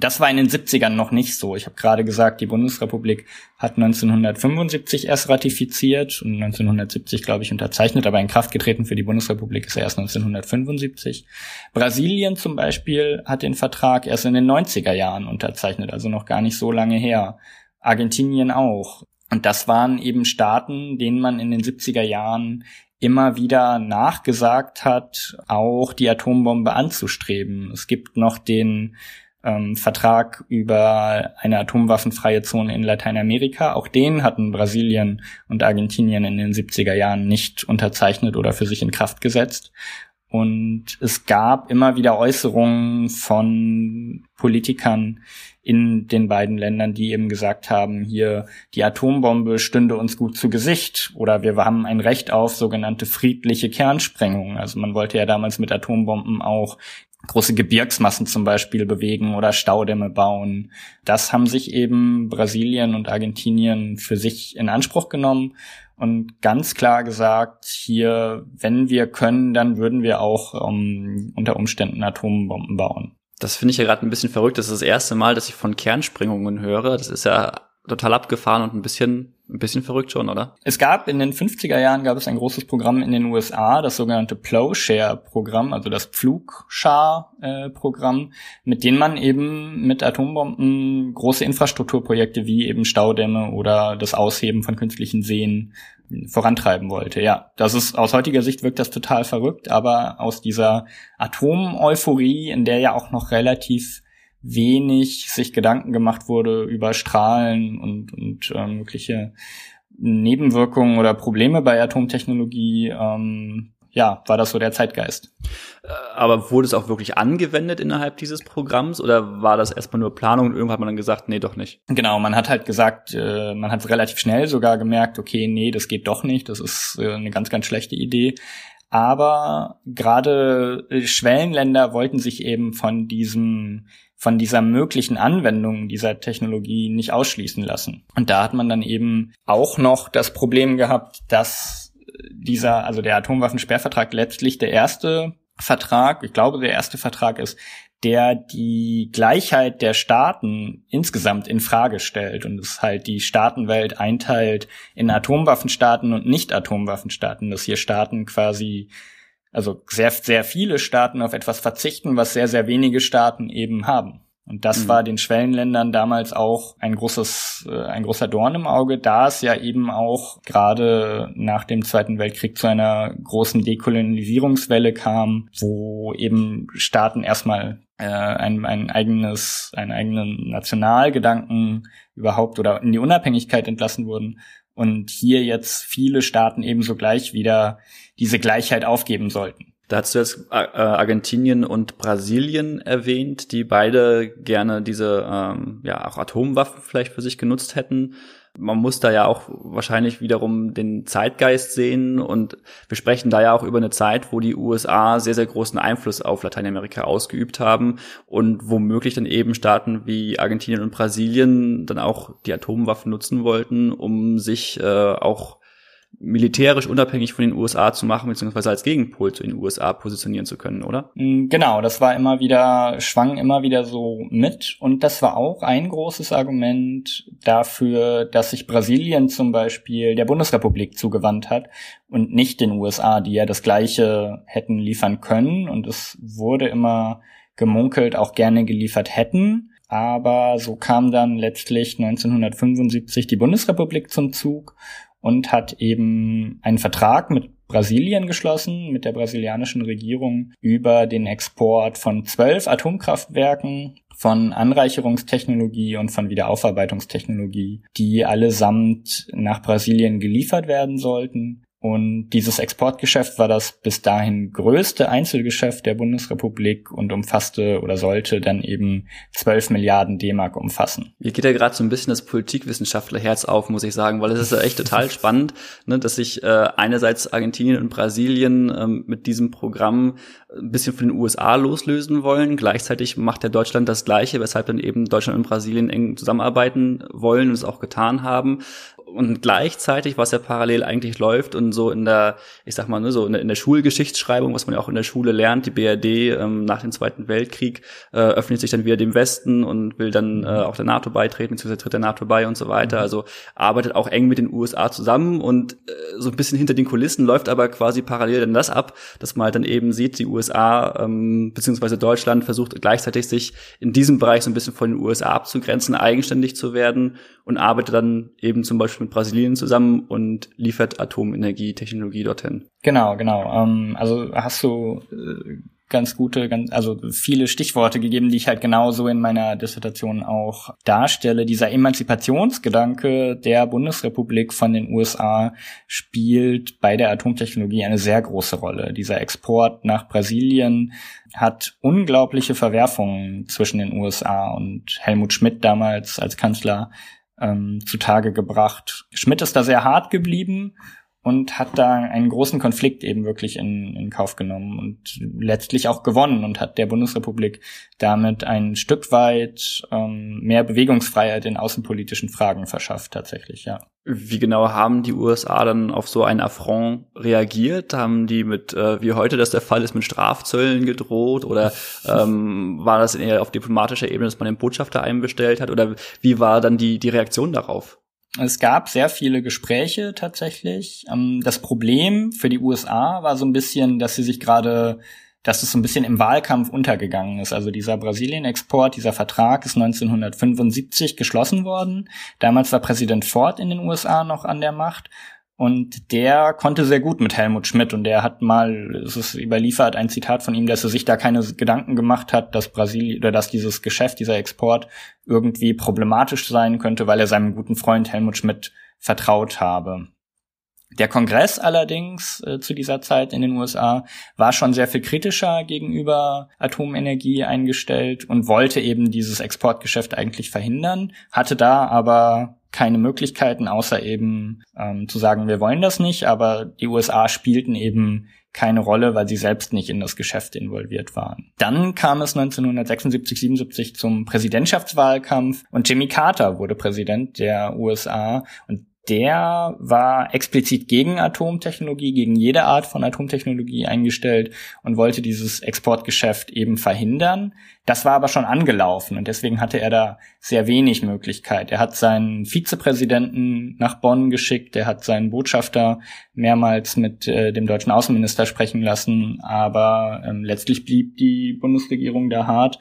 Das war in den 70ern noch nicht so. Ich habe gerade gesagt, die Bundesrepublik hat 1975 erst ratifiziert und 1970, glaube ich, unterzeichnet, aber in Kraft getreten für die Bundesrepublik ist er erst 1975. Brasilien zum Beispiel hat den Vertrag erst in den 90er Jahren unterzeichnet, also noch gar nicht so lange her. Argentinien auch. Und das waren eben Staaten, denen man in den 70er Jahren immer wieder nachgesagt hat, auch die Atombombe anzustreben. Es gibt noch den ähm, Vertrag über eine atomwaffenfreie Zone in Lateinamerika. Auch den hatten Brasilien und Argentinien in den 70er Jahren nicht unterzeichnet oder für sich in Kraft gesetzt. Und es gab immer wieder Äußerungen von Politikern in den beiden Ländern, die eben gesagt haben, hier die Atombombe stünde uns gut zu Gesicht oder wir haben ein Recht auf sogenannte friedliche Kernsprengung. Also man wollte ja damals mit Atombomben auch große Gebirgsmassen zum Beispiel bewegen oder Staudämme bauen. Das haben sich eben Brasilien und Argentinien für sich in Anspruch genommen und ganz klar gesagt, hier, wenn wir können, dann würden wir auch um, ähm, unter Umständen Atombomben bauen. Das finde ich ja gerade ein bisschen verrückt. Das ist das erste Mal, dass ich von Kernsprengungen höre. Das ist ja total abgefahren und ein bisschen ein bisschen verrückt schon, oder? Es gab in den 50er Jahren gab es ein großes Programm in den USA, das sogenannte Plowshare-Programm, also das Pflugschar-Programm, mit dem man eben mit Atombomben große Infrastrukturprojekte wie eben Staudämme oder das Ausheben von künstlichen Seen vorantreiben wollte. Ja, das ist aus heutiger Sicht wirkt das total verrückt, aber aus dieser Atomeuphorie, in der ja auch noch relativ wenig sich Gedanken gemacht wurde über Strahlen und, und äh, mögliche Nebenwirkungen oder Probleme bei Atomtechnologie, ähm, ja, war das so der Zeitgeist. Äh, aber wurde es auch wirklich angewendet innerhalb dieses Programms oder war das erstmal nur Planung und irgendwann hat man dann gesagt, nee, doch nicht? Genau, man hat halt gesagt, äh, man hat relativ schnell sogar gemerkt, okay, nee, das geht doch nicht, das ist äh, eine ganz, ganz schlechte Idee. Aber gerade äh, Schwellenländer wollten sich eben von diesem von dieser möglichen Anwendung dieser Technologie nicht ausschließen lassen. Und da hat man dann eben auch noch das Problem gehabt, dass dieser, also der Atomwaffensperrvertrag letztlich der erste Vertrag, ich glaube der erste Vertrag ist, der die Gleichheit der Staaten insgesamt in Frage stellt und es halt die Staatenwelt einteilt in Atomwaffenstaaten und Nicht-Atomwaffenstaaten, dass hier Staaten quasi also sehr, sehr viele Staaten auf etwas verzichten, was sehr, sehr wenige Staaten eben haben. Und das mhm. war den Schwellenländern damals auch ein großes, äh, ein großer Dorn im Auge, da es ja eben auch gerade nach dem Zweiten Weltkrieg zu einer großen Dekolonisierungswelle kam, wo eben Staaten erstmal äh, ein, ein eigenes, einen eigenen Nationalgedanken überhaupt oder in die Unabhängigkeit entlassen wurden und hier jetzt viele Staaten ebenso gleich wieder diese Gleichheit aufgeben sollten. Da hast du jetzt äh, Argentinien und Brasilien erwähnt, die beide gerne diese ähm, ja auch Atomwaffen vielleicht für sich genutzt hätten. Man muss da ja auch wahrscheinlich wiederum den Zeitgeist sehen und wir sprechen da ja auch über eine Zeit, wo die USA sehr, sehr großen Einfluss auf Lateinamerika ausgeübt haben und womöglich dann eben Staaten wie Argentinien und Brasilien dann auch die Atomwaffen nutzen wollten, um sich äh, auch militärisch unabhängig von den USA zu machen, beziehungsweise als Gegenpol zu den USA positionieren zu können, oder? Mm, genau, das war immer wieder, schwang immer wieder so mit. Und das war auch ein großes Argument dafür, dass sich Brasilien zum Beispiel der Bundesrepublik zugewandt hat und nicht den USA, die ja das Gleiche hätten liefern können. Und es wurde immer gemunkelt, auch gerne geliefert hätten. Aber so kam dann letztlich 1975 die Bundesrepublik zum Zug und hat eben einen Vertrag mit Brasilien geschlossen, mit der brasilianischen Regierung über den Export von zwölf Atomkraftwerken, von Anreicherungstechnologie und von Wiederaufarbeitungstechnologie, die allesamt nach Brasilien geliefert werden sollten. Und dieses Exportgeschäft war das bis dahin größte Einzelgeschäft der Bundesrepublik und umfasste oder sollte dann eben 12 Milliarden D-Mark umfassen. Mir geht ja gerade so ein bisschen das Politikwissenschaftlerherz auf, muss ich sagen, weil es ist ja echt total spannend, ne, dass sich äh, einerseits Argentinien und Brasilien ähm, mit diesem Programm ein bisschen von den USA loslösen wollen. Gleichzeitig macht ja Deutschland das Gleiche, weshalb dann eben Deutschland und Brasilien eng zusammenarbeiten wollen und es auch getan haben und gleichzeitig, was ja parallel eigentlich läuft und so in der, ich sag mal, ne, so in der, in der Schulgeschichtsschreibung, was man ja auch in der Schule lernt, die BRD ähm, nach dem Zweiten Weltkrieg äh, öffnet sich dann wieder dem Westen und will dann äh, auch der NATO beitreten, beziehungsweise tritt der NATO bei und so weiter. Mhm. Also arbeitet auch eng mit den USA zusammen und äh, so ein bisschen hinter den Kulissen läuft aber quasi parallel dann das ab, dass man halt dann eben sieht, die USA ähm, beziehungsweise Deutschland versucht gleichzeitig sich in diesem Bereich so ein bisschen von den USA abzugrenzen, eigenständig zu werden und arbeitet dann eben zum Beispiel mit Brasilien zusammen und liefert Atomenergietechnologie dorthin. Genau, genau. Ähm, also hast du äh, ganz gute, ganz, also viele Stichworte gegeben, die ich halt genauso in meiner Dissertation auch darstelle. Dieser Emanzipationsgedanke der Bundesrepublik von den USA spielt bei der Atomtechnologie eine sehr große Rolle. Dieser Export nach Brasilien hat unglaubliche Verwerfungen zwischen den USA und Helmut Schmidt damals als Kanzler ähm, zutage gebracht. Schmidt ist da sehr hart geblieben und hat da einen großen Konflikt eben wirklich in, in Kauf genommen und letztlich auch gewonnen und hat der Bundesrepublik damit ein Stück weit ähm, mehr Bewegungsfreiheit in außenpolitischen Fragen verschafft, tatsächlich, ja. Wie genau haben die USA dann auf so einen Affront reagiert? Haben die mit, äh, wie heute das der Fall ist, mit Strafzöllen gedroht? Oder ähm, war das eher auf diplomatischer Ebene, dass man den Botschafter einbestellt hat? Oder wie war dann die, die Reaktion darauf? Es gab sehr viele Gespräche tatsächlich. Ähm, das Problem für die USA war so ein bisschen, dass sie sich gerade, dass es so ein bisschen im Wahlkampf untergegangen ist. Also dieser Brasilien-Export, dieser Vertrag ist 1975 geschlossen worden. Damals war Präsident Ford in den USA noch an der Macht und der konnte sehr gut mit Helmut Schmidt und der hat mal, es ist überliefert, ein Zitat von ihm, dass er sich da keine Gedanken gemacht hat, dass Brasilien oder dass dieses Geschäft, dieser Export irgendwie problematisch sein könnte, weil er seinem guten Freund Helmut Schmidt vertraut habe. Der Kongress allerdings äh, zu dieser Zeit in den USA war schon sehr viel kritischer gegenüber Atomenergie eingestellt und wollte eben dieses Exportgeschäft eigentlich verhindern, hatte da aber keine Möglichkeiten, außer eben ähm, zu sagen, wir wollen das nicht, aber die USA spielten eben keine Rolle, weil sie selbst nicht in das Geschäft involviert waren. Dann kam es 1976, 77 zum Präsidentschaftswahlkampf. Und Jimmy Carter wurde Präsident der USA und der war explizit gegen Atomtechnologie, gegen jede Art von Atomtechnologie eingestellt und wollte dieses Exportgeschäft eben verhindern. Das war aber schon angelaufen und deswegen hatte er da sehr wenig Möglichkeit. Er hat seinen Vizepräsidenten nach Bonn geschickt, er hat seinen Botschafter mehrmals mit äh, dem deutschen Außenminister sprechen lassen, aber ähm, letztlich blieb die Bundesregierung da hart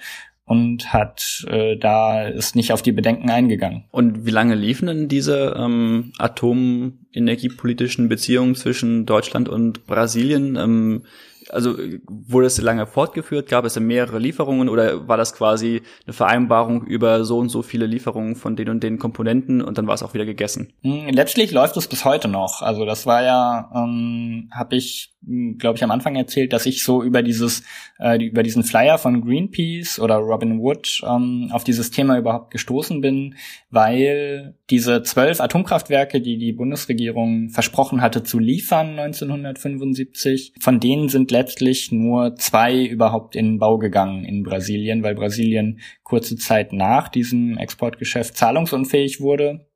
und hat äh, da ist nicht auf die Bedenken eingegangen. Und wie lange liefen denn diese ähm, atomenergiepolitischen Beziehungen zwischen Deutschland und Brasilien? Ähm, also wurde es lange fortgeführt? Gab es mehrere Lieferungen oder war das quasi eine Vereinbarung über so und so viele Lieferungen von den und den Komponenten und dann war es auch wieder gegessen? Hm, letztlich läuft es bis heute noch. Also das war ja, ähm, habe ich, glaube ich, am Anfang erzählt, dass ich so über dieses, äh, über diesen Flyer von Greenpeace oder Robin Wood ähm, auf dieses Thema überhaupt gestoßen bin, weil diese zwölf Atomkraftwerke, die die Bundesregierung versprochen hatte zu liefern 1975, von denen sind letztlich nur zwei überhaupt in Bau gegangen in Brasilien, weil Brasilien kurze Zeit nach diesem Exportgeschäft zahlungsunfähig wurde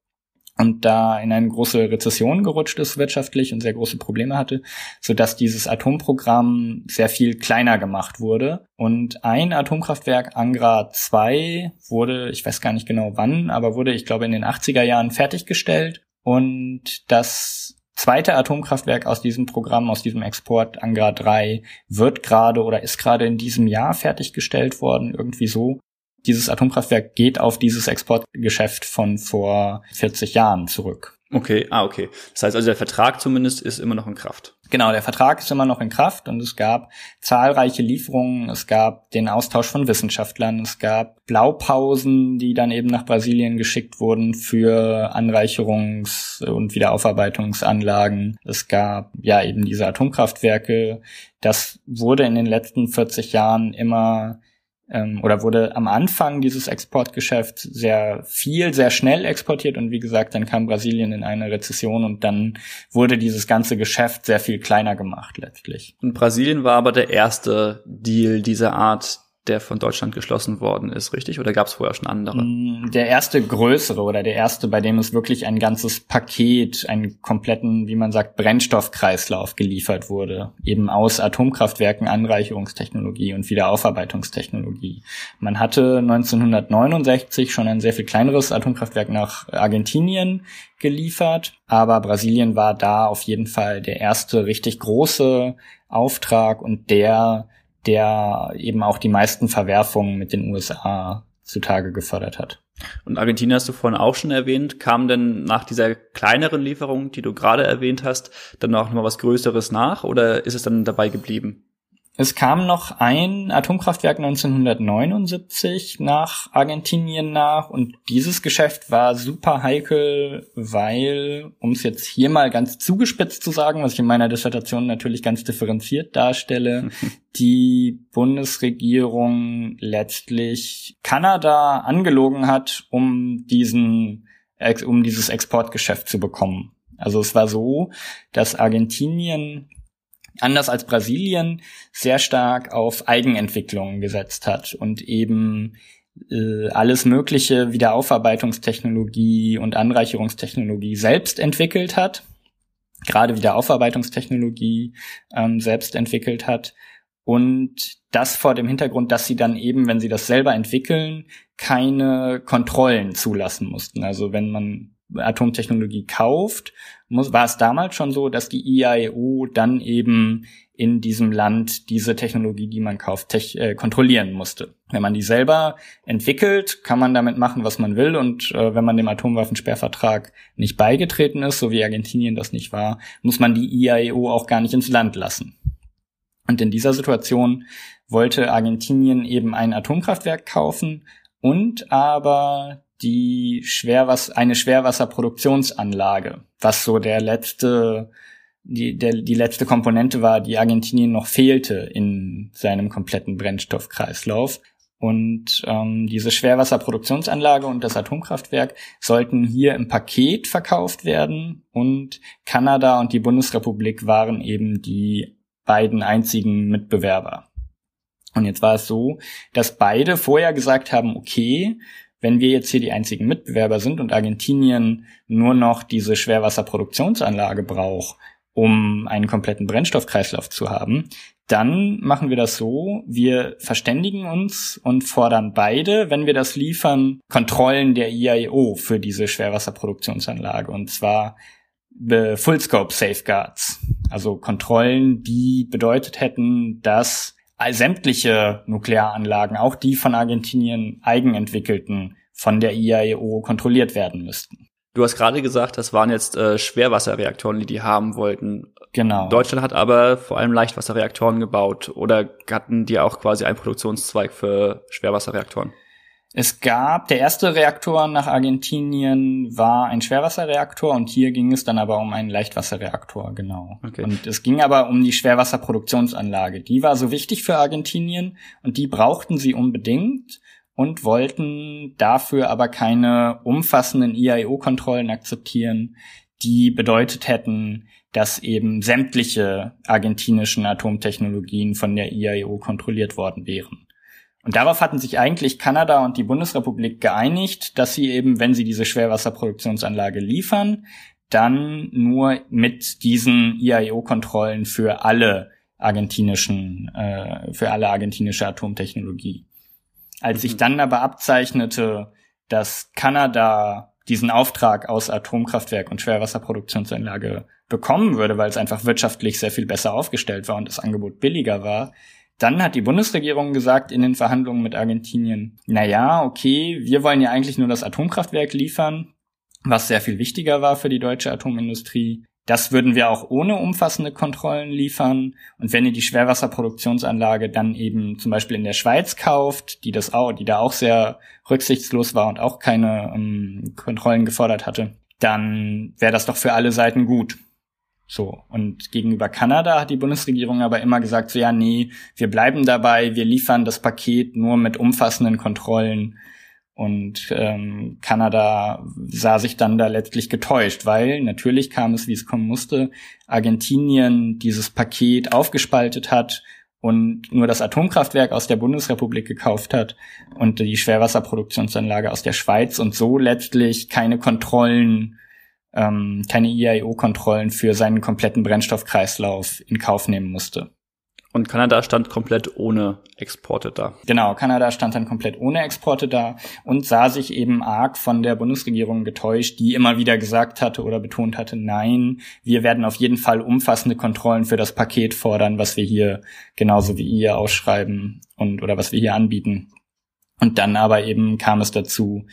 und da in eine große Rezession gerutscht ist wirtschaftlich und sehr große Probleme hatte, so dass dieses Atomprogramm sehr viel kleiner gemacht wurde. Und ein Atomkraftwerk Angra 2 wurde, ich weiß gar nicht genau wann, aber wurde, ich glaube, in den 80er Jahren fertiggestellt. Und das zweite Atomkraftwerk aus diesem Programm, aus diesem Export Angra 3, wird gerade oder ist gerade in diesem Jahr fertiggestellt worden, irgendwie so. Dieses Atomkraftwerk geht auf dieses Exportgeschäft von vor 40 Jahren zurück. Okay, ah, okay. Das heißt also, der Vertrag zumindest ist immer noch in Kraft. Genau, der Vertrag ist immer noch in Kraft und es gab zahlreiche Lieferungen, es gab den Austausch von Wissenschaftlern, es gab Blaupausen, die dann eben nach Brasilien geschickt wurden für Anreicherungs- und Wiederaufarbeitungsanlagen. Es gab ja eben diese Atomkraftwerke. Das wurde in den letzten 40 Jahren immer ähm, oder wurde am Anfang dieses Exportgeschäfts sehr viel, sehr schnell exportiert und wie gesagt, dann kam Brasilien in eine Rezession und dann wurde dieses ganze Geschäft sehr viel kleiner gemacht letztlich. Und Brasilien war aber der erste Deal dieser Art, der von Deutschland geschlossen worden ist, richtig? Oder gab es vorher schon andere? Mm, der erste größere oder der erste, bei dem es wirklich ein ganzes Paket, einen kompletten, wie man sagt, Brennstoffkreislauf geliefert wurde, eben aus Atomkraftwerken, Anreicherungstechnologie und Wiederaufarbeitungstechnologie. Man hatte 1969 schon ein sehr viel kleineres Atomkraftwerk nach Argentinien geliefert, aber Brasilien war da auf jeden Fall der erste richtig große Auftrag und der der eben auch die meisten Verwerfungen mit den USA zutage gefördert hat. Und Argentinien hast du vorhin auch schon erwähnt. Kam denn nach dieser kleineren Lieferung, die du gerade erwähnt hast, dann auch noch mal was Größeres nach oder ist es dann dabei geblieben? Es kam noch ein Atomkraftwerk 1979 nach Argentinien nach und dieses Geschäft war super heikel, weil, um es jetzt hier mal ganz zugespitzt zu sagen, was ich in meiner Dissertation natürlich ganz differenziert darstelle, die Bundesregierung letztlich Kanada angelogen hat, um diesen, um dieses Exportgeschäft zu bekommen. Also es war so, dass Argentinien anders als Brasilien sehr stark auf Eigenentwicklung gesetzt hat und eben äh, alles mögliche Wiederaufarbeitungstechnologie und Anreicherungstechnologie selbst entwickelt hat, gerade Wiederaufarbeitungstechnologie ähm, selbst entwickelt hat und das vor dem Hintergrund, dass sie dann eben, wenn sie das selber entwickeln, keine Kontrollen zulassen mussten. Also wenn man Atomtechnologie kauft, muss, war es damals schon so, dass die IAEO dann eben in diesem Land diese Technologie, die man kauft, tech, äh, kontrollieren musste. Wenn man die selber entwickelt, kann man damit machen, was man will. Und äh, wenn man dem Atomwaffensperrvertrag nicht beigetreten ist, so wie Argentinien das nicht war, muss man die IAEO auch gar nicht ins Land lassen. Und in dieser Situation wollte Argentinien eben ein Atomkraftwerk kaufen und aber die Schwerwasser, eine Schwerwasserproduktionsanlage, was so der letzte, die, der, die letzte Komponente war, die Argentinien noch fehlte in seinem kompletten Brennstoffkreislauf. Und ähm, diese Schwerwasserproduktionsanlage und das Atomkraftwerk sollten hier im Paket verkauft werden. Und Kanada und die Bundesrepublik waren eben die beiden einzigen Mitbewerber. Und jetzt war es so, dass beide vorher gesagt haben, okay, wenn wir jetzt hier die einzigen Mitbewerber sind und Argentinien nur noch diese Schwerwasserproduktionsanlage braucht, um einen kompletten Brennstoffkreislauf zu haben, dann machen wir das so, wir verständigen uns und fordern beide, wenn wir das liefern, Kontrollen der IAEO für diese Schwerwasserproduktionsanlage und zwar Full Scope Safeguards, also Kontrollen, die bedeutet hätten, dass sämtliche Nuklearanlagen, auch die von Argentinien eigenentwickelten, von der IAEO kontrolliert werden müssten. Du hast gerade gesagt, das waren jetzt äh, Schwerwasserreaktoren, die die haben wollten. Genau. Deutschland hat aber vor allem Leichtwasserreaktoren gebaut oder hatten die auch quasi einen Produktionszweig für Schwerwasserreaktoren? Es gab, der erste Reaktor nach Argentinien war ein Schwerwasserreaktor und hier ging es dann aber um einen Leichtwasserreaktor, genau. Okay. Und es ging aber um die Schwerwasserproduktionsanlage. Die war so wichtig für Argentinien und die brauchten sie unbedingt und wollten dafür aber keine umfassenden IAEO-Kontrollen akzeptieren, die bedeutet hätten, dass eben sämtliche argentinischen Atomtechnologien von der IAEO kontrolliert worden wären. Und darauf hatten sich eigentlich Kanada und die Bundesrepublik geeinigt, dass sie eben, wenn sie diese Schwerwasserproduktionsanlage liefern, dann nur mit diesen IAEO-Kontrollen für alle argentinischen, äh, für alle argentinische Atomtechnologie. Als sich mhm. dann aber abzeichnete, dass Kanada diesen Auftrag aus Atomkraftwerk und Schwerwasserproduktionsanlage bekommen würde, weil es einfach wirtschaftlich sehr viel besser aufgestellt war und das Angebot billiger war, dann hat die Bundesregierung gesagt in den Verhandlungen mit Argentinien, na ja, okay, wir wollen ja eigentlich nur das Atomkraftwerk liefern, was sehr viel wichtiger war für die deutsche Atomindustrie. Das würden wir auch ohne umfassende Kontrollen liefern. Und wenn ihr die Schwerwasserproduktionsanlage dann eben zum Beispiel in der Schweiz kauft, die das auch, die da auch sehr rücksichtslos war und auch keine ähm, Kontrollen gefordert hatte, dann wäre das doch für alle Seiten gut. So. Und gegenüber Kanada hat die Bundesregierung aber immer gesagt, so ja, nee, wir bleiben dabei, wir liefern das Paket nur mit umfassenden Kontrollen. Und ähm, Kanada sah sich dann da letztlich getäuscht, weil natürlich kam es, wie es kommen musste, Argentinien dieses Paket aufgespaltet hat und nur das Atomkraftwerk aus der Bundesrepublik gekauft hat und die Schwerwasserproduktionsanlage aus der Schweiz und so letztlich keine Kontrollen ähm, keine IAEO-Kontrollen für seinen kompletten Brennstoffkreislauf in Kauf nehmen musste. Und Kanada stand komplett ohne Exporte da. Genau, Kanada stand dann komplett ohne Exporte da und sah sich eben arg von der Bundesregierung getäuscht, die immer wieder gesagt hatte oder betont hatte, nein, wir werden auf jeden Fall umfassende Kontrollen für das Paket fordern, was wir hier genauso wie ihr ausschreiben und oder was wir hier anbieten. Und dann aber eben kam es dazu,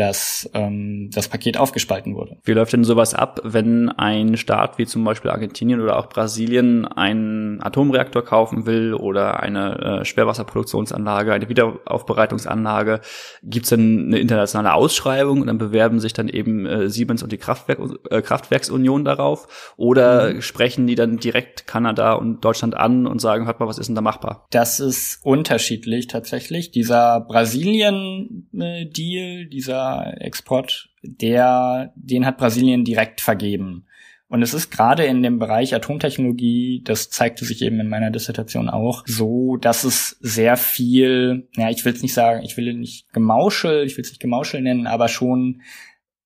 dass ähm, das Paket aufgespalten wurde. Wie läuft denn sowas ab, wenn ein Staat wie zum Beispiel Argentinien oder auch Brasilien einen Atomreaktor kaufen will oder eine äh, Schwerwasserproduktionsanlage, eine Wiederaufbereitungsanlage? Gibt es denn eine internationale Ausschreibung und dann bewerben sich dann eben äh, Siemens und die Kraftwerk, äh, Kraftwerksunion darauf? Oder mhm. sprechen die dann direkt Kanada und Deutschland an und sagen, hört mal, was ist denn da machbar? Das ist unterschiedlich tatsächlich. Dieser Brasilien-Deal, dieser Export, der, den hat Brasilien direkt vergeben. Und es ist gerade in dem Bereich Atomtechnologie, das zeigte sich eben in meiner Dissertation auch, so, dass es sehr viel, ja, ich will es nicht sagen, ich will nicht Gemauschel, ich will es nicht Gemauschel nennen, aber schon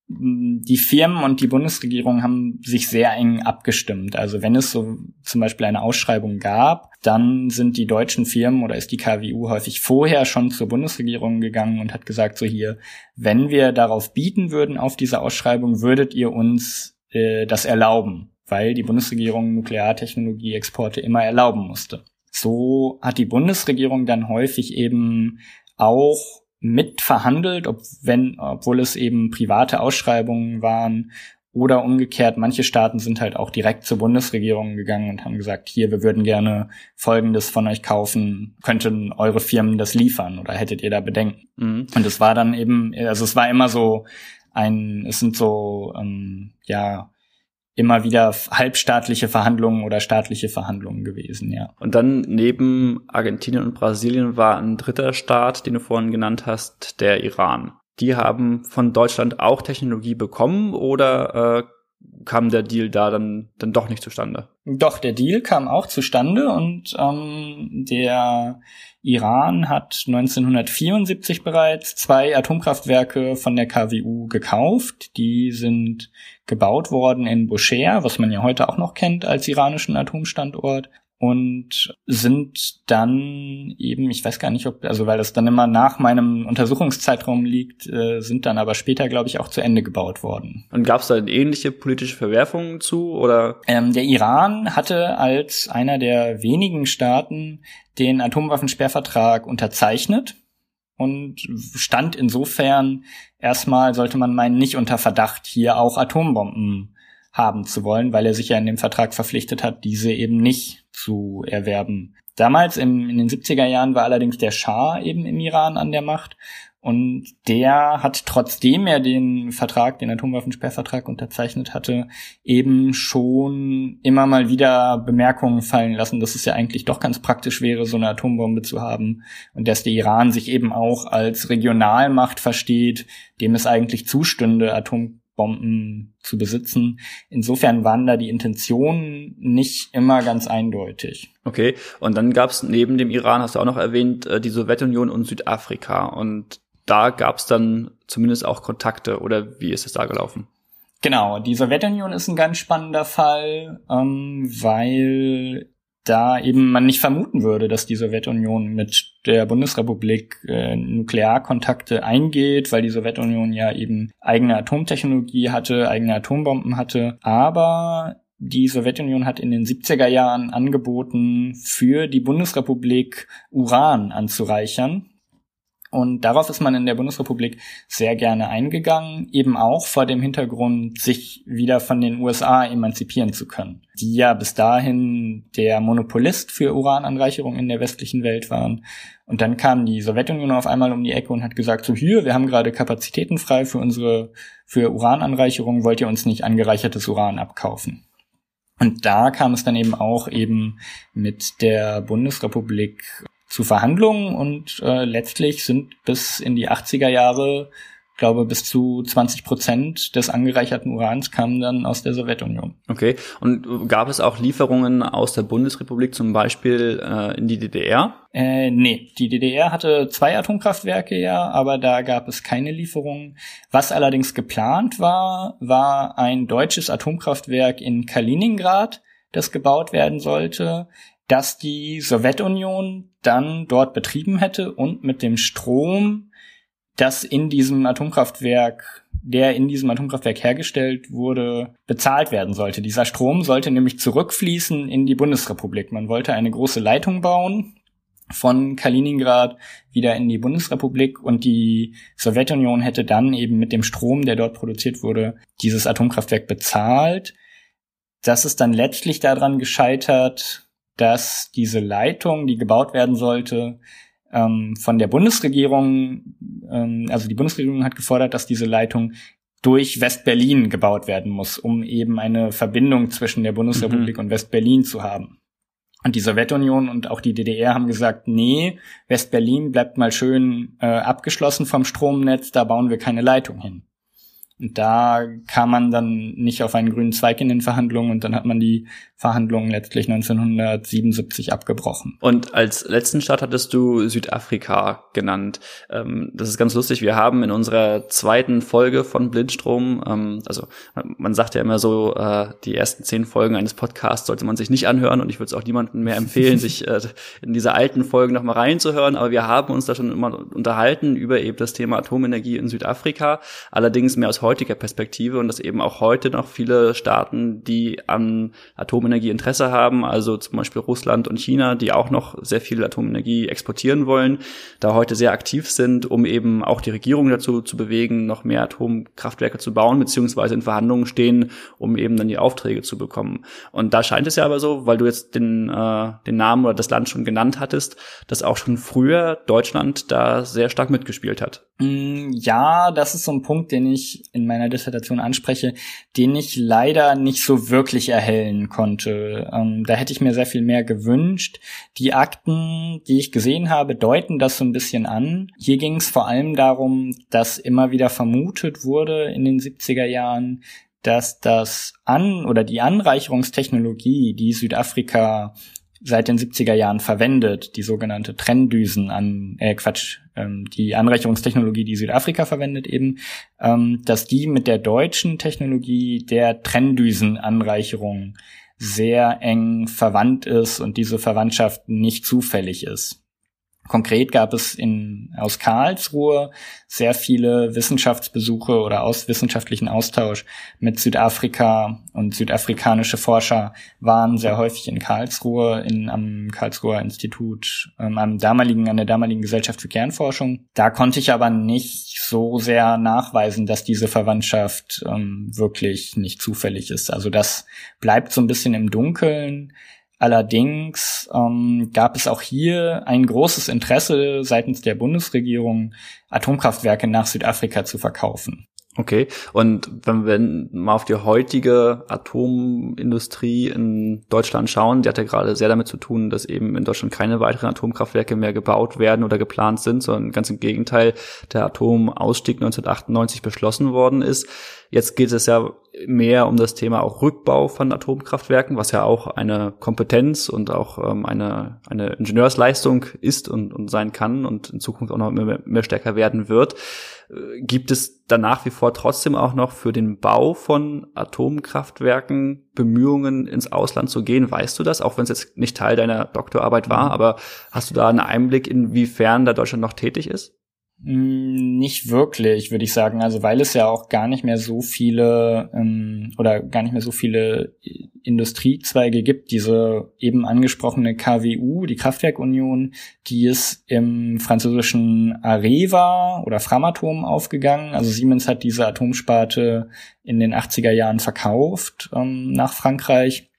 die Firmen und die Bundesregierung haben sich sehr eng abgestimmt. Also wenn es so zum Beispiel eine Ausschreibung gab, dann sind die deutschen Firmen oder ist die KWU häufig vorher schon zur Bundesregierung gegangen und hat gesagt, so hier, wenn wir darauf bieten würden auf diese Ausschreibung, würdet ihr uns äh, das erlauben, weil die Bundesregierung Nukleartechnologieexporte immer erlauben musste. So hat die Bundesregierung dann häufig eben auch mitverhandelt, ob, wenn, obwohl es eben private Ausschreibungen waren oder umgekehrt, manche Staaten sind halt auch direkt zur Bundesregierung gegangen und haben gesagt, hier, wir würden gerne Folgendes von euch kaufen, könnten eure Firmen das liefern oder hättet ihr da Bedenken? Mhm. Und es war dann eben, also es war immer so ein, es sind so, ähm, ja, immer wieder halbstaatliche Verhandlungen oder staatliche Verhandlungen gewesen, ja. Und dann neben Argentinien und Brasilien war ein dritter Staat, den du vorhin genannt hast, der Iran. Die haben von Deutschland auch Technologie bekommen oder äh, kam der Deal da dann, dann doch nicht zustande? Doch, der Deal kam auch zustande und ähm, der Iran hat 1974 bereits zwei Atomkraftwerke von der KWU gekauft. Die sind gebaut worden in Bushehr, was man ja heute auch noch kennt als iranischen Atomstandort. Und sind dann eben, ich weiß gar nicht, ob, also weil das dann immer nach meinem Untersuchungszeitraum liegt, äh, sind dann aber später, glaube ich, auch zu Ende gebaut worden. Und gab es da ähnliche politische Verwerfungen zu oder? Ähm, der Iran hatte als einer der wenigen Staaten den Atomwaffensperrvertrag unterzeichnet und stand insofern erstmal, sollte man meinen, nicht unter Verdacht, hier auch Atombomben haben zu wollen, weil er sich ja in dem Vertrag verpflichtet hat, diese eben nicht zu erwerben. Damals im, in den 70er Jahren war allerdings der Schah eben im Iran an der Macht und der hat, trotzdem er den Vertrag, den Atomwaffensperrvertrag unterzeichnet hatte, eben schon immer mal wieder Bemerkungen fallen lassen, dass es ja eigentlich doch ganz praktisch wäre, so eine Atombombe zu haben. Und dass der Iran sich eben auch als Regionalmacht versteht, dem es eigentlich zustünde, Atombomben zu besitzen. Insofern waren da die Intentionen nicht immer ganz eindeutig. Okay, und dann gab es neben dem Iran, hast du auch noch erwähnt, äh, die Sowjetunion und Südafrika. Und da gab es dann zumindest auch Kontakte oder wie ist es da gelaufen? Genau, die Sowjetunion ist ein ganz spannender Fall, ähm, weil da eben man nicht vermuten würde, dass die Sowjetunion mit der Bundesrepublik äh, Nuklearkontakte eingeht, weil die Sowjetunion ja eben eigene Atomtechnologie hatte, eigene Atombomben hatte. Aber die Sowjetunion hat in den 70er Jahren angeboten, für die Bundesrepublik Uran anzureichern. Und darauf ist man in der Bundesrepublik sehr gerne eingegangen, eben auch vor dem Hintergrund, sich wieder von den USA emanzipieren zu können, die ja bis dahin der Monopolist für Urananreicherung in der westlichen Welt waren. Und dann kam die Sowjetunion auf einmal um die Ecke und hat gesagt, so hier, wir haben gerade Kapazitäten frei für unsere, für Urananreicherung, wollt ihr uns nicht angereichertes Uran abkaufen? Und da kam es dann eben auch eben mit der Bundesrepublik zu Verhandlungen und äh, letztlich sind bis in die 80er Jahre, glaube bis zu 20 Prozent des angereicherten Urans kamen dann aus der Sowjetunion. Okay. Und gab es auch Lieferungen aus der Bundesrepublik zum Beispiel äh, in die DDR? Äh, nee, die DDR hatte zwei Atomkraftwerke ja, aber da gab es keine Lieferungen. Was allerdings geplant war, war ein deutsches Atomkraftwerk in Kaliningrad, das gebaut werden sollte dass die Sowjetunion dann dort betrieben hätte und mit dem Strom, das in diesem Atomkraftwerk, der in diesem Atomkraftwerk hergestellt wurde, bezahlt werden sollte. Dieser Strom sollte nämlich zurückfließen in die Bundesrepublik. Man wollte eine große Leitung bauen von Kaliningrad wieder in die Bundesrepublik und die Sowjetunion hätte dann eben mit dem Strom, der dort produziert wurde, dieses Atomkraftwerk bezahlt. Das ist dann letztlich daran gescheitert, dass diese Leitung, die gebaut werden sollte, ähm, von der Bundesregierung, ähm, also die Bundesregierung hat gefordert, dass diese Leitung durch Westberlin gebaut werden muss, um eben eine Verbindung zwischen der Bundesrepublik mhm. und Westberlin zu haben. Und die Sowjetunion und auch die DDR haben gesagt, nee, Westberlin bleibt mal schön äh, abgeschlossen vom Stromnetz, da bauen wir keine Leitung hin. Und da kam man dann nicht auf einen grünen Zweig in den Verhandlungen und dann hat man die Verhandlungen letztlich 1977 abgebrochen. Und als letzten Staat hattest du Südafrika genannt. Ähm, das ist ganz lustig. Wir haben in unserer zweiten Folge von Blindstrom, ähm, also man sagt ja immer so, äh, die ersten zehn Folgen eines Podcasts sollte man sich nicht anhören und ich würde es auch niemandem mehr empfehlen, sich äh, in diese alten Folgen nochmal reinzuhören. Aber wir haben uns da schon immer unterhalten über eben das Thema Atomenergie in Südafrika. Allerdings mehr aus heutiger Perspektive und dass eben auch heute noch viele Staaten, die an Atomenergie Interesse haben, also zum Beispiel Russland und China, die auch noch sehr viel Atomenergie exportieren wollen, da heute sehr aktiv sind, um eben auch die Regierung dazu zu bewegen, noch mehr Atomkraftwerke zu bauen, beziehungsweise in Verhandlungen stehen, um eben dann die Aufträge zu bekommen. Und da scheint es ja aber so, weil du jetzt den, äh, den Namen oder das Land schon genannt hattest, dass auch schon früher Deutschland da sehr stark mitgespielt hat. Mm, ja, das ist so ein Punkt, den ich in meiner Dissertation anspreche, den ich leider nicht so wirklich erhellen konnte. Ähm, da hätte ich mir sehr viel mehr gewünscht. Die Akten, die ich gesehen habe, deuten das so ein bisschen an. Hier ging es vor allem darum, dass immer wieder vermutet wurde in den 70er Jahren, dass das An- oder die Anreicherungstechnologie, die Südafrika seit den 70er Jahren verwendet, die sogenannte Trenndüsen an, äh Quatsch, ähm, die Anreicherungstechnologie, die Südafrika verwendet eben, ähm, dass die mit der deutschen Technologie der Trenndüsenanreicherung sehr eng verwandt ist und diese Verwandtschaft nicht zufällig ist. Konkret gab es in, aus Karlsruhe sehr viele Wissenschaftsbesuche oder aus wissenschaftlichen Austausch mit Südafrika und südafrikanische Forscher waren sehr häufig in Karlsruhe in, am Karlsruher Institut, ähm, am damaligen, an der damaligen Gesellschaft für Kernforschung. Da konnte ich aber nicht so sehr nachweisen, dass diese Verwandtschaft ähm, wirklich nicht zufällig ist. Also das bleibt so ein bisschen im Dunkeln. Allerdings ähm, gab es auch hier ein großes Interesse seitens der Bundesregierung, Atomkraftwerke nach Südafrika zu verkaufen. Okay, und wenn wir mal auf die heutige Atomindustrie in Deutschland schauen, die hat ja gerade sehr damit zu tun, dass eben in Deutschland keine weiteren Atomkraftwerke mehr gebaut werden oder geplant sind, sondern ganz im Gegenteil, der Atomausstieg 1998 beschlossen worden ist. Jetzt geht es ja mehr um das Thema auch Rückbau von Atomkraftwerken, was ja auch eine Kompetenz und auch ähm, eine, eine Ingenieursleistung ist und, und sein kann und in Zukunft auch noch mehr, mehr stärker werden wird. Äh, gibt es dann nach wie vor trotzdem auch noch für den Bau von Atomkraftwerken Bemühungen ins Ausland zu gehen? Weißt du das, auch wenn es jetzt nicht Teil deiner Doktorarbeit war, aber hast du da einen Einblick, inwiefern da Deutschland noch tätig ist? Mm, nicht wirklich, würde ich sagen. Also weil es ja auch gar nicht mehr so viele ähm, oder gar nicht mehr so viele Industriezweige gibt. Diese eben angesprochene KWU, die Kraftwerkunion, die ist im französischen Areva oder Framatom aufgegangen. Also Siemens hat diese Atomsparte in den 80er Jahren verkauft ähm, nach Frankreich,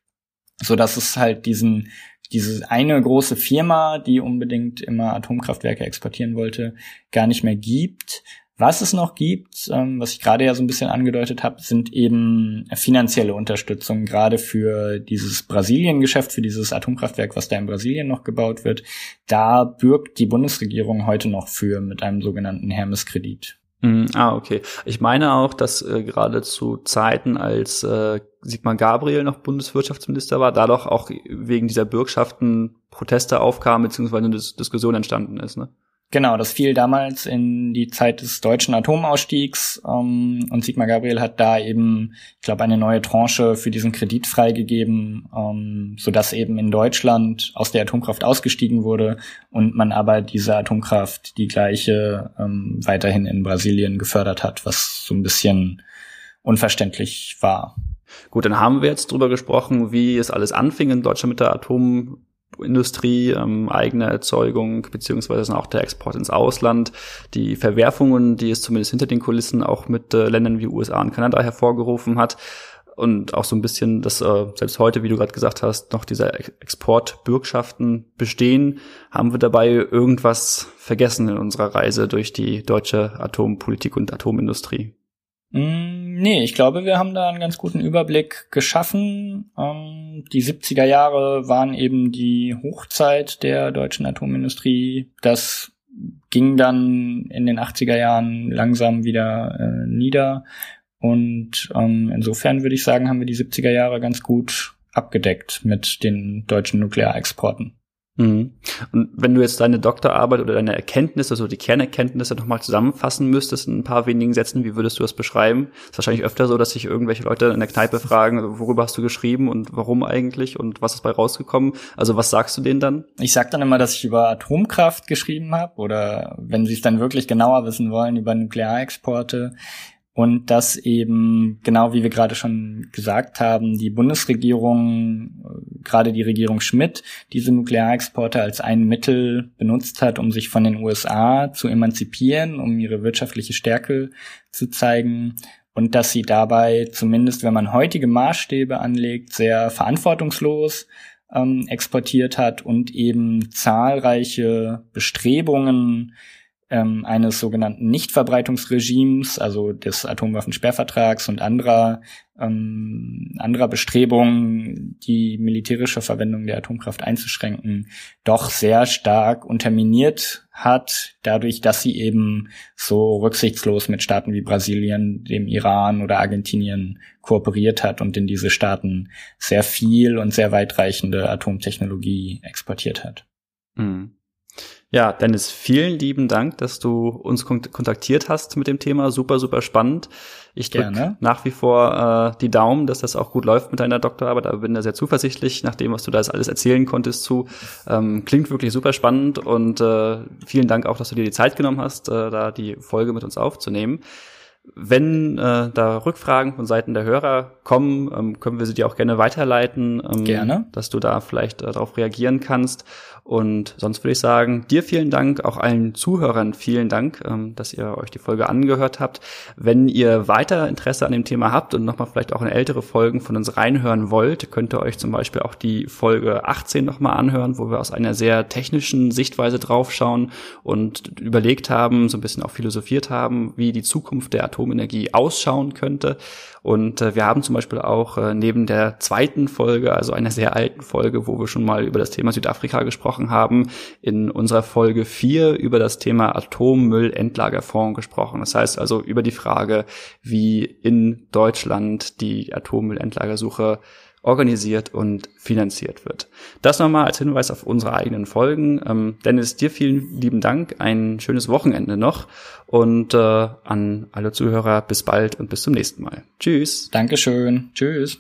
so dass es halt diesen diese eine große Firma, die unbedingt immer Atomkraftwerke exportieren wollte, gar nicht mehr gibt. Was es noch gibt, ähm, was ich gerade ja so ein bisschen angedeutet habe, sind eben finanzielle Unterstützung, gerade für dieses Brasilien-Geschäft, für dieses Atomkraftwerk, was da in Brasilien noch gebaut wird. Da bürgt die Bundesregierung heute noch für mit einem sogenannten Hermes-Kredit. Mm, ah, okay. Ich meine auch, dass äh, gerade zu Zeiten, als äh, Sigmar Gabriel noch Bundeswirtschaftsminister war, da doch auch wegen dieser Bürgschaften Proteste aufkamen, beziehungsweise eine Dis Diskussion entstanden ist, ne? Genau, das fiel damals in die Zeit des deutschen Atomausstiegs ähm, und Sigmar Gabriel hat da eben, ich glaube, eine neue Tranche für diesen Kredit freigegeben, ähm, sodass eben in Deutschland aus der Atomkraft ausgestiegen wurde und man aber diese Atomkraft, die gleiche, ähm, weiterhin in Brasilien gefördert hat, was so ein bisschen unverständlich war. Gut, dann haben wir jetzt drüber gesprochen, wie es alles anfing in Deutschland mit der Atom Industrie, ähm, eigene Erzeugung, beziehungsweise auch der Export ins Ausland, die Verwerfungen, die es zumindest hinter den Kulissen auch mit äh, Ländern wie USA und Kanada hervorgerufen hat. Und auch so ein bisschen, dass äh, selbst heute, wie du gerade gesagt hast, noch diese Exportbürgschaften bestehen, haben wir dabei irgendwas vergessen in unserer Reise durch die deutsche Atompolitik und Atomindustrie. Mm, nee, ich glaube, wir haben da einen ganz guten Überblick geschaffen. Ähm, die 70er Jahre waren eben die Hochzeit der deutschen Atomindustrie. Das ging dann in den 80er Jahren langsam wieder äh, nieder. Und ähm, insofern würde ich sagen, haben wir die 70er Jahre ganz gut abgedeckt mit den deutschen Nuklearexporten. Mhm. Und wenn du jetzt deine Doktorarbeit oder deine Erkenntnisse, also die Kernerkenntnisse nochmal zusammenfassen müsstest in ein paar wenigen Sätzen, wie würdest du das beschreiben? ist wahrscheinlich öfter so, dass sich irgendwelche Leute in der Kneipe fragen, worüber hast du geschrieben und warum eigentlich und was ist bei rausgekommen? Also was sagst du denen dann? Ich sag dann immer, dass ich über Atomkraft geschrieben habe oder wenn sie es dann wirklich genauer wissen wollen, über Nuklearexporte und dass eben, genau wie wir gerade schon gesagt haben, die Bundesregierung, gerade die Regierung Schmidt, diese Nuklearexporte als ein Mittel benutzt hat, um sich von den USA zu emanzipieren, um ihre wirtschaftliche Stärke zu zeigen. Und dass sie dabei, zumindest wenn man heutige Maßstäbe anlegt, sehr verantwortungslos ähm, exportiert hat und eben zahlreiche Bestrebungen ähm, eines sogenannten Nichtverbreitungsregimes, also des Atomwaffensperrvertrags und anderer ähm, anderer Bestrebungen, die militärische Verwendung der Atomkraft einzuschränken, doch sehr stark unterminiert hat, dadurch, dass sie eben so rücksichtslos mit Staaten wie Brasilien, dem Iran oder Argentinien kooperiert hat und in diese Staaten sehr viel und sehr weitreichende Atomtechnologie exportiert hat. Mhm. Ja, Dennis, vielen lieben Dank, dass du uns kontaktiert hast mit dem Thema. Super, super spannend. Ich drücke nach wie vor äh, die Daumen, dass das auch gut läuft mit deiner Doktorarbeit, aber bin da sehr zuversichtlich, nach dem, was du da alles erzählen konntest zu. Ähm, klingt wirklich super spannend und äh, vielen Dank auch, dass du dir die Zeit genommen hast, äh, da die Folge mit uns aufzunehmen. Wenn äh, da Rückfragen von Seiten der Hörer kommen, ähm, können wir sie dir auch gerne weiterleiten. Ähm, gerne. Dass du da vielleicht äh, darauf reagieren kannst. Und sonst würde ich sagen, dir vielen Dank, auch allen Zuhörern vielen Dank, ähm, dass ihr euch die Folge angehört habt. Wenn ihr weiter Interesse an dem Thema habt und nochmal vielleicht auch in ältere Folgen von uns reinhören wollt, könnt ihr euch zum Beispiel auch die Folge 18 nochmal anhören, wo wir aus einer sehr technischen Sichtweise draufschauen und überlegt haben, so ein bisschen auch philosophiert haben, wie die Zukunft der Atomenergie ausschauen könnte. Und äh, wir haben zum Beispiel auch äh, neben der zweiten Folge, also einer sehr alten Folge, wo wir schon mal über das Thema Südafrika gesprochen haben, in unserer Folge 4 über das Thema Atommüllendlagerfonds gesprochen. Das heißt also über die Frage, wie in Deutschland die Atommüllendlagersuche organisiert und finanziert wird. Das nochmal als Hinweis auf unsere eigenen Folgen. Ähm, Dennis, dir vielen lieben Dank, ein schönes Wochenende noch und äh, an alle Zuhörer bis bald und bis zum nächsten Mal. Tschüss. Dankeschön. Tschüss.